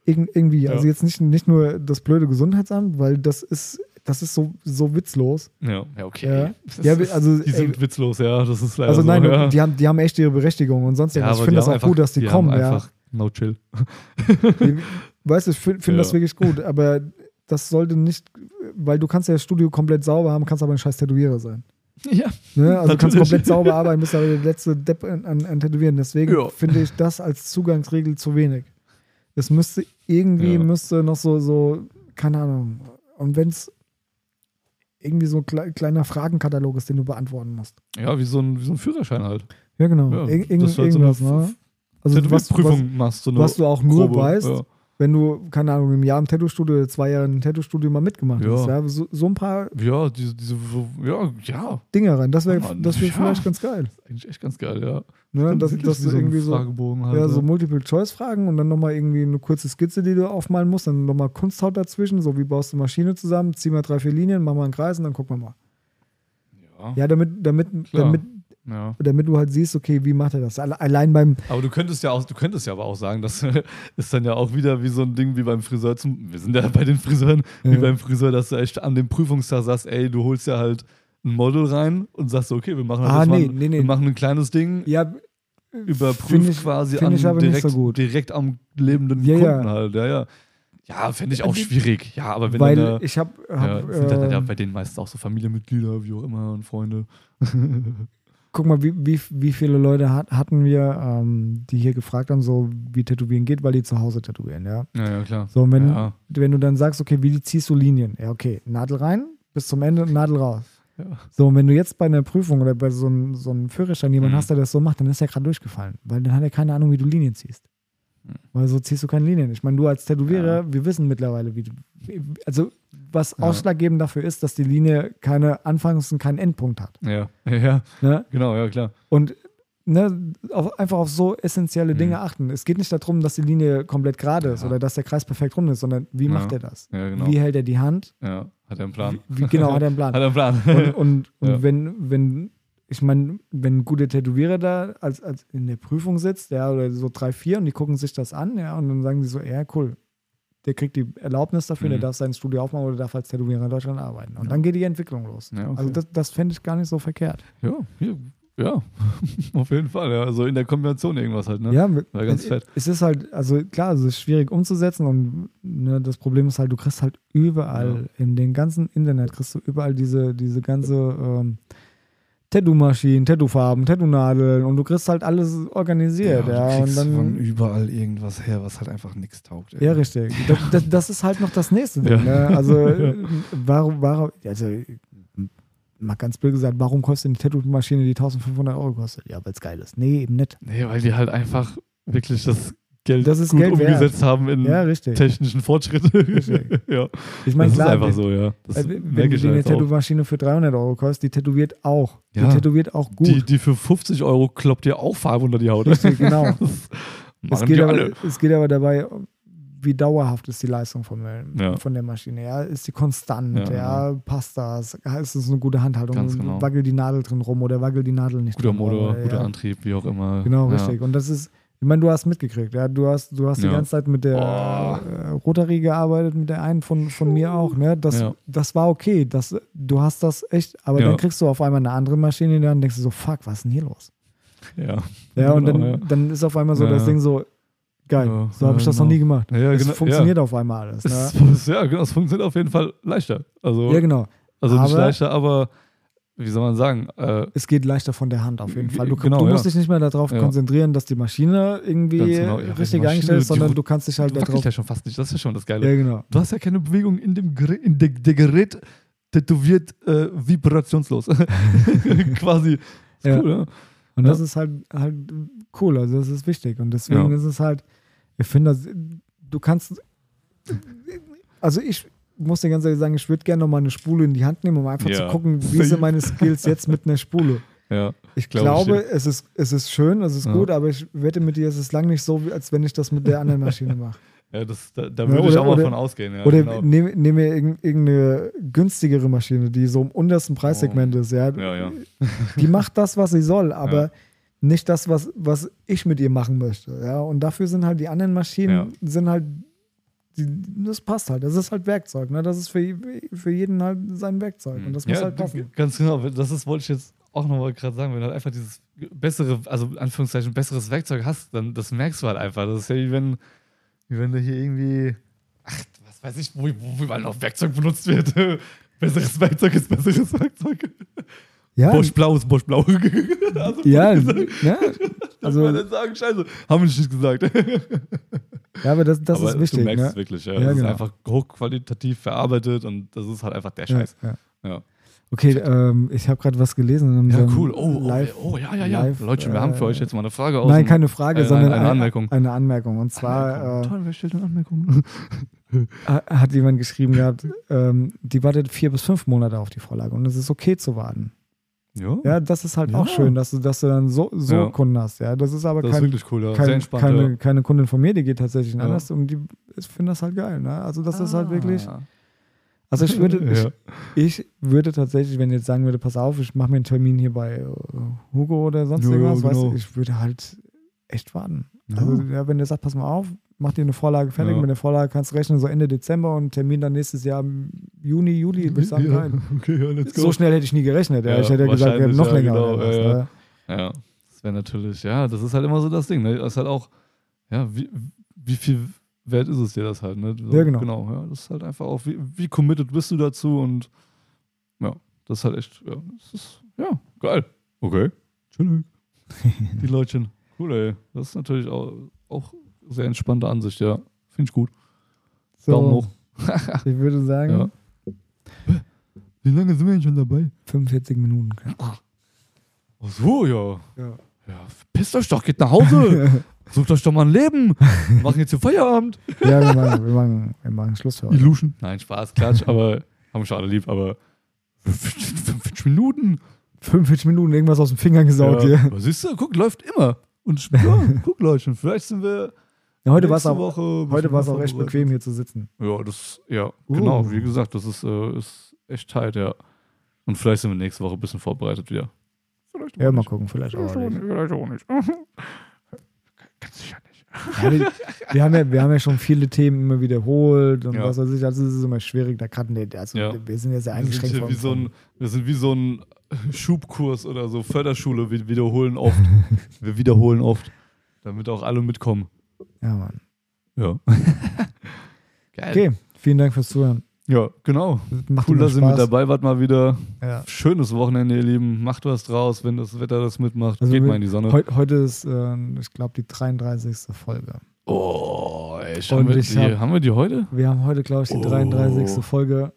Irgend, irgendwie, also jetzt nicht, nicht nur das blöde Gesundheitsamt, weil das ist, das ist so, so witzlos. Ja, ja okay. Ja. Ist, also, die sind ey, witzlos, ja. Das ist leider Also so, nein, ja. die, haben, die haben echt ihre Berechtigung und sonst ja. Ich finde die das auch einfach- gut, dass die, kommen, haben ja. einfach no chill. Die- Weißt du, ich finde find Ja. das wirklich gut, aber das sollte nicht, weil du kannst ja das Studio komplett sauber haben, kannst aber ein scheiß Tätowierer sein. Ja. Ne? Also du kannst Natürlich. komplett sauber arbeiten, bist aber der letzte Depp an, an, an Tätowieren. Deswegen Ja. finde ich das als Zugangsregel zu wenig. Es müsste irgendwie, Ja. müsste noch so, so, keine Ahnung, und wenn es irgendwie so ein klei- kleiner Fragenkatalog ist, den du beantworten musst. Ja, wie so ein, wie so ein Führerschein halt. Ja, genau. Ja, Ir irgend, halt so irgendwas, ne? Also was, was, Tätowierprüfung machst. So eine was du auch nur Probe. weißt, Ja. Wenn du, keine Ahnung, im Jahr im Tattoo-Studio oder zwei Jahre im Tattoo-Studio mal mitgemacht Ja. hast. Ja? So, so ein paar Ja, diese, diese, ja, ja, Dinge rein. Das wäre Ja, das wär ja. vielleicht ganz geil. eigentlich echt ganz geil, ja. Ne? Dass, dass du so irgendwie so, halt. ja, so Multiple-Choice-Fragen und dann nochmal irgendwie eine kurze Skizze, die du aufmalen musst, dann nochmal Kunsthaut dazwischen, so wie baust du eine Maschine zusammen, zieh mal drei, vier Linien, mach mal einen Kreis und dann gucken wir mal. ja. Ja, damit, damit, Klar. damit, ja. damit du halt siehst, okay, wie macht er das? Alle- Allein beim, Aber du könntest ja auch, du könntest ja aber auch sagen, das ist dann ja auch wieder wie so ein Ding wie beim Friseur zum, wir sind ja bei den Friseuren, wie Ja. beim Friseur, dass du echt an dem Prüfungstag sagst, ey, du holst ja halt ein Model rein und sagst okay, wir machen halt Ah, nee, mal, nee, nee. wir machen ein kleines Ding, ja, überprüft quasi an direkt, so direkt am lebenden Ja, ja. Kunden halt, ja, ja. Ja, fände ich auch Die- schwierig. Ja, aber wenn weil dann da, ich habe, ja, hab, sind dann ja äh, bei denen meistens auch so Familienmitglieder, wie auch immer, und Freunde. guck mal, wie, wie, wie viele Leute hat, hatten wir, ähm, die hier gefragt haben, so wie Tätowieren geht, weil die zu Hause tätowieren, ja. Ja, ja, klar. So, wenn, Ja. wenn du dann sagst, okay, wie ziehst du Linien? Ja, okay, Nadel rein, bis zum Ende und Nadel raus. Ja. So, und wenn du jetzt bei einer Prüfung oder bei so einem so einem Führerschein jemanden Mhm. hast, der das so macht, dann ist er gerade durchgefallen, weil dann hat er keine Ahnung, wie du Linien ziehst. Mhm. Weil so ziehst du keine Linien. Ich meine, du als Tätowierer, wir wissen mittlerweile, wie du, also was Ja. ausschlaggebend dafür ist, dass die Linie keine Anfangs- und keinen Endpunkt hat. Ja, ja, Ne? genau, ja, klar. Und ne, auf, einfach auf so essentielle Dinge Mhm. achten. Es geht nicht darum, dass die Linie komplett gerade ist Ja. oder dass der Kreis perfekt rund ist, sondern wie Ja. macht er das? Ja, genau. Wie hält er die Hand? Ja, hat er einen Plan. Wie, genau hat er einen Plan? Hat er einen Plan. Und, und, und wenn, wenn, ich meine, wenn ein guter Tätowierer da als, als in der Prüfung sitzt, ja, oder so drei, vier und die gucken sich das an, ja, und dann sagen die so, ja, cool. Der kriegt die Erlaubnis dafür, der Mhm. darf sein Studio aufmachen oder darf als Tätowierer in Deutschland arbeiten. Und Ja. dann geht die Entwicklung los. Ja, okay. Also das, das fände ich gar nicht so verkehrt. ja, ja, ja, auf jeden Fall. Ja. Also in der Kombination irgendwas halt, ne? Ja, War ganz fett. es ist halt, also klar, es ist schwierig umzusetzen und ne, das Problem ist halt, du kriegst halt überall, in dem ganzen Internet kriegst du überall diese, diese ganze ähm, Tattoo-Maschinen, Tattoo-Farben, Tattoo-Nadeln und du kriegst halt alles organisiert, ja, du und kriegst von dann, überall irgendwas her, was halt einfach nichts taugt. ey. ja, richtig. Das, das, das ist halt noch das nächste Ding, Ja. ne? also warum, warum, also mal ganz blöd gesagt, warum kostet eine Tattoo-Maschine, die 1500 Euro kostet? Ja, weil es geil ist. Nee, eben nicht. Nee, weil die halt einfach wirklich das Geld Das ist gut Geld wert. umgesetzt haben in Ja, technischen Fortschritt. Ja, Ich meine, das klar, ist einfach wenn- so, ja. Das Äh, wenn die eine. Tattoo-Maschine für 300 Euro kostet, die tätowiert auch. Ja. Die tätowiert auch gut. Die, die für 50 Euro kloppt dir auch Farbe unter die Haut. Richtig, genau. Das es, geht die aber, es geht aber dabei, wie dauerhaft ist die Leistung von, der- Ja. von der Maschine. Ja? Ist sie konstant? Ja, Ja, passt das? Ist es eine gute Handhaltung? Ganz genau. Wackelt die Nadel drin rum oder wackelt die Nadel nicht Guter drin rum? Motor, Oder, guter. Antrieb, wie auch immer. Genau, richtig. Und das ist, ich meine, du hast mitgekriegt, ja. Du hast, du hast die Ja. ganze Zeit mit der äh, Rotary gearbeitet, mit der einen von, von mir auch, ne? Das, Ja. das war okay. Das, du hast das echt, aber Ja. dann kriegst du auf einmal eine andere Maschine in der Hand und denkst du so, fuck, was ist denn hier los? Ja, Ja, und Genau, dann, dann ist auf einmal so das Ding so, geil, so habe ich das noch genau. nie gemacht. Ja, es genau, funktioniert auf einmal alles. Es, Ne? ist- ja, genau, es funktioniert auf jeden Fall leichter. Also, Ja, genau. also nicht aber- leichter, aber wie soll man sagen? Äh, Es geht leichter von der Hand auf jeden Fall. Du, Genau, du musst ja. dich nicht mehr darauf Ja. konzentrieren, dass die Maschine irgendwie genau, ja, richtig Maschine, eingestellt ist, sondern du kannst dich halt darauf. ja schon fast nicht, das ist ja schon das Geile. Ja, genau. Du hast ja keine Bewegung in dem Gerät, in der, der Gerät tätowiert äh, vibrationslos. Quasi. Ist Ja. cool, ne? Und Ja. das ist halt, halt cool, also das ist wichtig. Und deswegen Ja. ist es halt, ich finde, das- du kannst, also ich muss dir ganz ehrlich sagen, ich würde gerne noch mal eine Spule in die Hand nehmen, um einfach Ja. zu gucken, wie sind meine Skills jetzt mit einer Spule. Ja. Ich Glaub ich glaube, es, ist, es ist schön, es ist Ja. gut, aber ich wette mit dir, es ist lang nicht so, als wenn ich das mit der anderen Maschine mache. Ja, das, da, da Ja, würde ich oder- auch mal oder- von ausgehen. Ja, Oder genau. nehme nehm mir irgend- irgendeine günstigere Maschine, die so im untersten Preissegment ist. Ja. Oh. Ja, ja. Die macht das, was sie soll, aber Ja. nicht das, was, was ich mit ihr machen möchte. Ja. Und dafür sind halt die anderen Maschinen, Ja. sind halt, das passt halt. Das ist halt Werkzeug. Ne? Das ist für, für jeden halt sein Werkzeug. Und das muss ja, halt passen. Ganz genau, das ist, wollte ich jetzt auch nochmal gerade sagen, wenn du halt einfach dieses bessere, also in Anführungszeichen besseres Werkzeug hast, dann das merkst du halt einfach. Das ist ja wie wenn, wie wenn du hier irgendwie, ach, was weiß ich, wo, wo überall noch Werkzeug benutzt wird. besseres Werkzeug ist besseres Werkzeug. Ja, Bosch Blau ist Bosch Blau. also, ja, ja, also, also, dann sagen, scheiße, haben wir nicht gesagt. ja, aber das, das Aber ist wichtig. Du merkst Ne? es wirklich, ja. Ja, das genau. ist einfach hochqualitativ verarbeitet und das ist halt einfach der Ja, Scheiß. ja. Ja, Okay, ähm, ich habe gerade was gelesen. Ja cool. Oh, oh, Live, oh, ja, ja, ja. live, Leute, wir haben für äh, euch jetzt mal eine Frage aus. Nein, keine Frage, eine- sondern eine Anmerkung. Eine Anmerkung. Und zwar äh, Toll, wer stellt eine Anmerkung? ha- hat jemand geschrieben gehabt, ähm, die wartet vier bis fünf Monate auf die Vorlage und es ist okay zu warten. Ja, Ja, das ist halt auch Ja. schön, dass du, dass du dann so, so Ja. Kunden hast. Ja, das ist aber das ist kein, wirklich cool. Ja. Kein, keine, keine Kundin von mir, die geht tatsächlich Ja. anders und die ich finde das halt geil. Ne? Also das ist halt wirklich. Ah. Also ich würde, Ja. ich, ich würde tatsächlich, wenn ich jetzt sagen würde, pass auf, ich mache mir einen Termin hier bei äh, Hugo oder sonst Ja, irgendwas, weißt genau. du, ich würde halt echt warten. Also wenn der sagt, pass mal auf, mach dir eine Vorlage fertig, Ja. mit der Vorlage kannst du rechnen, so Ende Dezember und Termin dann nächstes Jahr im Juni, Juli, würde ich sagen, ja. geil. Okay, ja, let's go. So schnell hätte ich nie gerechnet. Ja. Ich hätte ja gesagt, wir hätten noch länger. ja, oder was, genau, ja, ne? Ja, das wäre natürlich, ja, das ist halt immer so das Ding. Ne? Das ist halt auch, ja, wie, wie viel wert ist es dir das halt? Ne? So, Ja, genau. Genau, ja, das ist halt einfach auch, wie, wie committed bist du dazu und ja, das ist halt echt, ja, das ist, ja, geil. Okay. Chillig. Die Leutchen. Cool, ey. Das ist natürlich auch, auch sehr entspannte Ansicht, ja. Finde ich gut. Daumen hoch. ich würde sagen, Ja. Wie lange sind wir denn schon dabei? 45 Minuten. Ach so, ja. Ja. Ja, pisst euch doch, geht nach Hause. Sucht euch doch mal ein Leben. Wir machen jetzt hier Feierabend. Ja, wir machen, wir machen, wir machen Schluss für heute. Illusion. Nein, Spaß, Klatsch, aber haben wir schon alle lieb, aber 45 Minuten. 45 Minuten irgendwas aus dem Finger gesaugt Ja. hier. Aber siehst du, guck, läuft immer. Und ja, guck, Leute, vielleicht sind wir. Ja, heute war es auch, heute auch echt bequem hier zu sitzen. Ja, das, ja, Uh. genau, wie gesagt, das ist, äh, ist echt tight, ja. Und vielleicht sind wir nächste Woche ein bisschen vorbereitet wieder. Vielleicht Ja, auch mal nicht. gucken, vielleicht auch Vielleicht auch nicht. nicht. Vielleicht auch nicht. Ganz sicher nicht. Ja, wir, wir, haben ja, wir haben ja schon viele Themen immer wiederholt und Ja. was weiß ich, also es ist immer schwierig, da kann nicht, also Ja. wir sind ja sehr Wir sind, eingeschränkt hier von- wie so ein, wir sind wie so ein Schubkurs oder so Förderschule. Wir wiederholen oft. wir wiederholen oft, damit auch alle mitkommen. Ja, Mann. Ja. Geil. Okay, vielen Dank fürs Zuhören. Ja, genau. Macht Cool, dass ihr mit dabei wart mal wieder. Ja. Schönes Wochenende, ihr Lieben. Macht was draus, wenn das Wetter das mitmacht. Also Geht mal in die Sonne. Heu, heute ist, äh, ich glaube, die 33. Folge. Oh, ey, haben wir, die, hab- haben wir die heute? Wir haben heute, glaube ich, die Oh. 33. Folge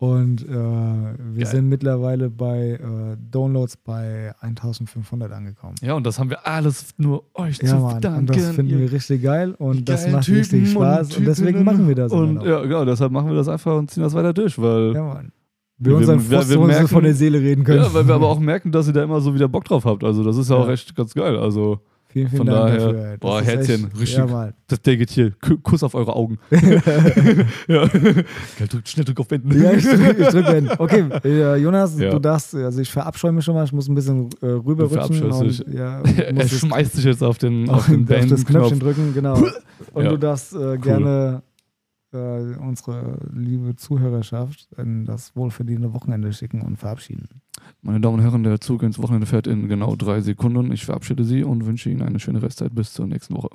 und äh, wir Geil. sind mittlerweile bei äh, Downloads bei 1500 angekommen. Ja, und das haben wir alles nur euch Ja, zu Mann, danken. und das finden wir richtig geil und das macht richtig Typen Spaß und, deswegen Typinnen. machen wir das. Und ja, genau, deshalb machen wir das einfach und ziehen das weiter durch, weil Ja, Mann. Wir, Wir- unseren wir- wir merken- von der Seele reden können. Ja, weil wir aber auch merken, dass ihr da immer so wieder Bock drauf habt. Also das ist ja, Ja. auch echt ganz geil. Also vielen, vielen von Dank daher- dafür. Das boah, Herzchen, echt- richtig. Ja, das der geht hier. Ku- Kuss auf eure Augen. ja. Drück, schnell drück auf Wenden. Ja, ich drück, ich drück Ben. Okay, äh, Jonas, Ja. du darfst, also ich verabscheue mich schon mal, ich muss ein bisschen äh, rüberrutschen. und, ja, er schmeißt sich jetzt auf den, auf auf, den auf das Knöpfchen drücken, genau. Und du darfst äh, gerne äh, unsere liebe Zuhörerschaft in das wohlverdiente Wochenende schicken und verabschieden. Meine Damen und Herren, der Zug ins Wochenende fährt in genau drei Sekunden. Ich verabschiede Sie und wünsche Ihnen eine schöne Restzeit bis zur nächsten Woche.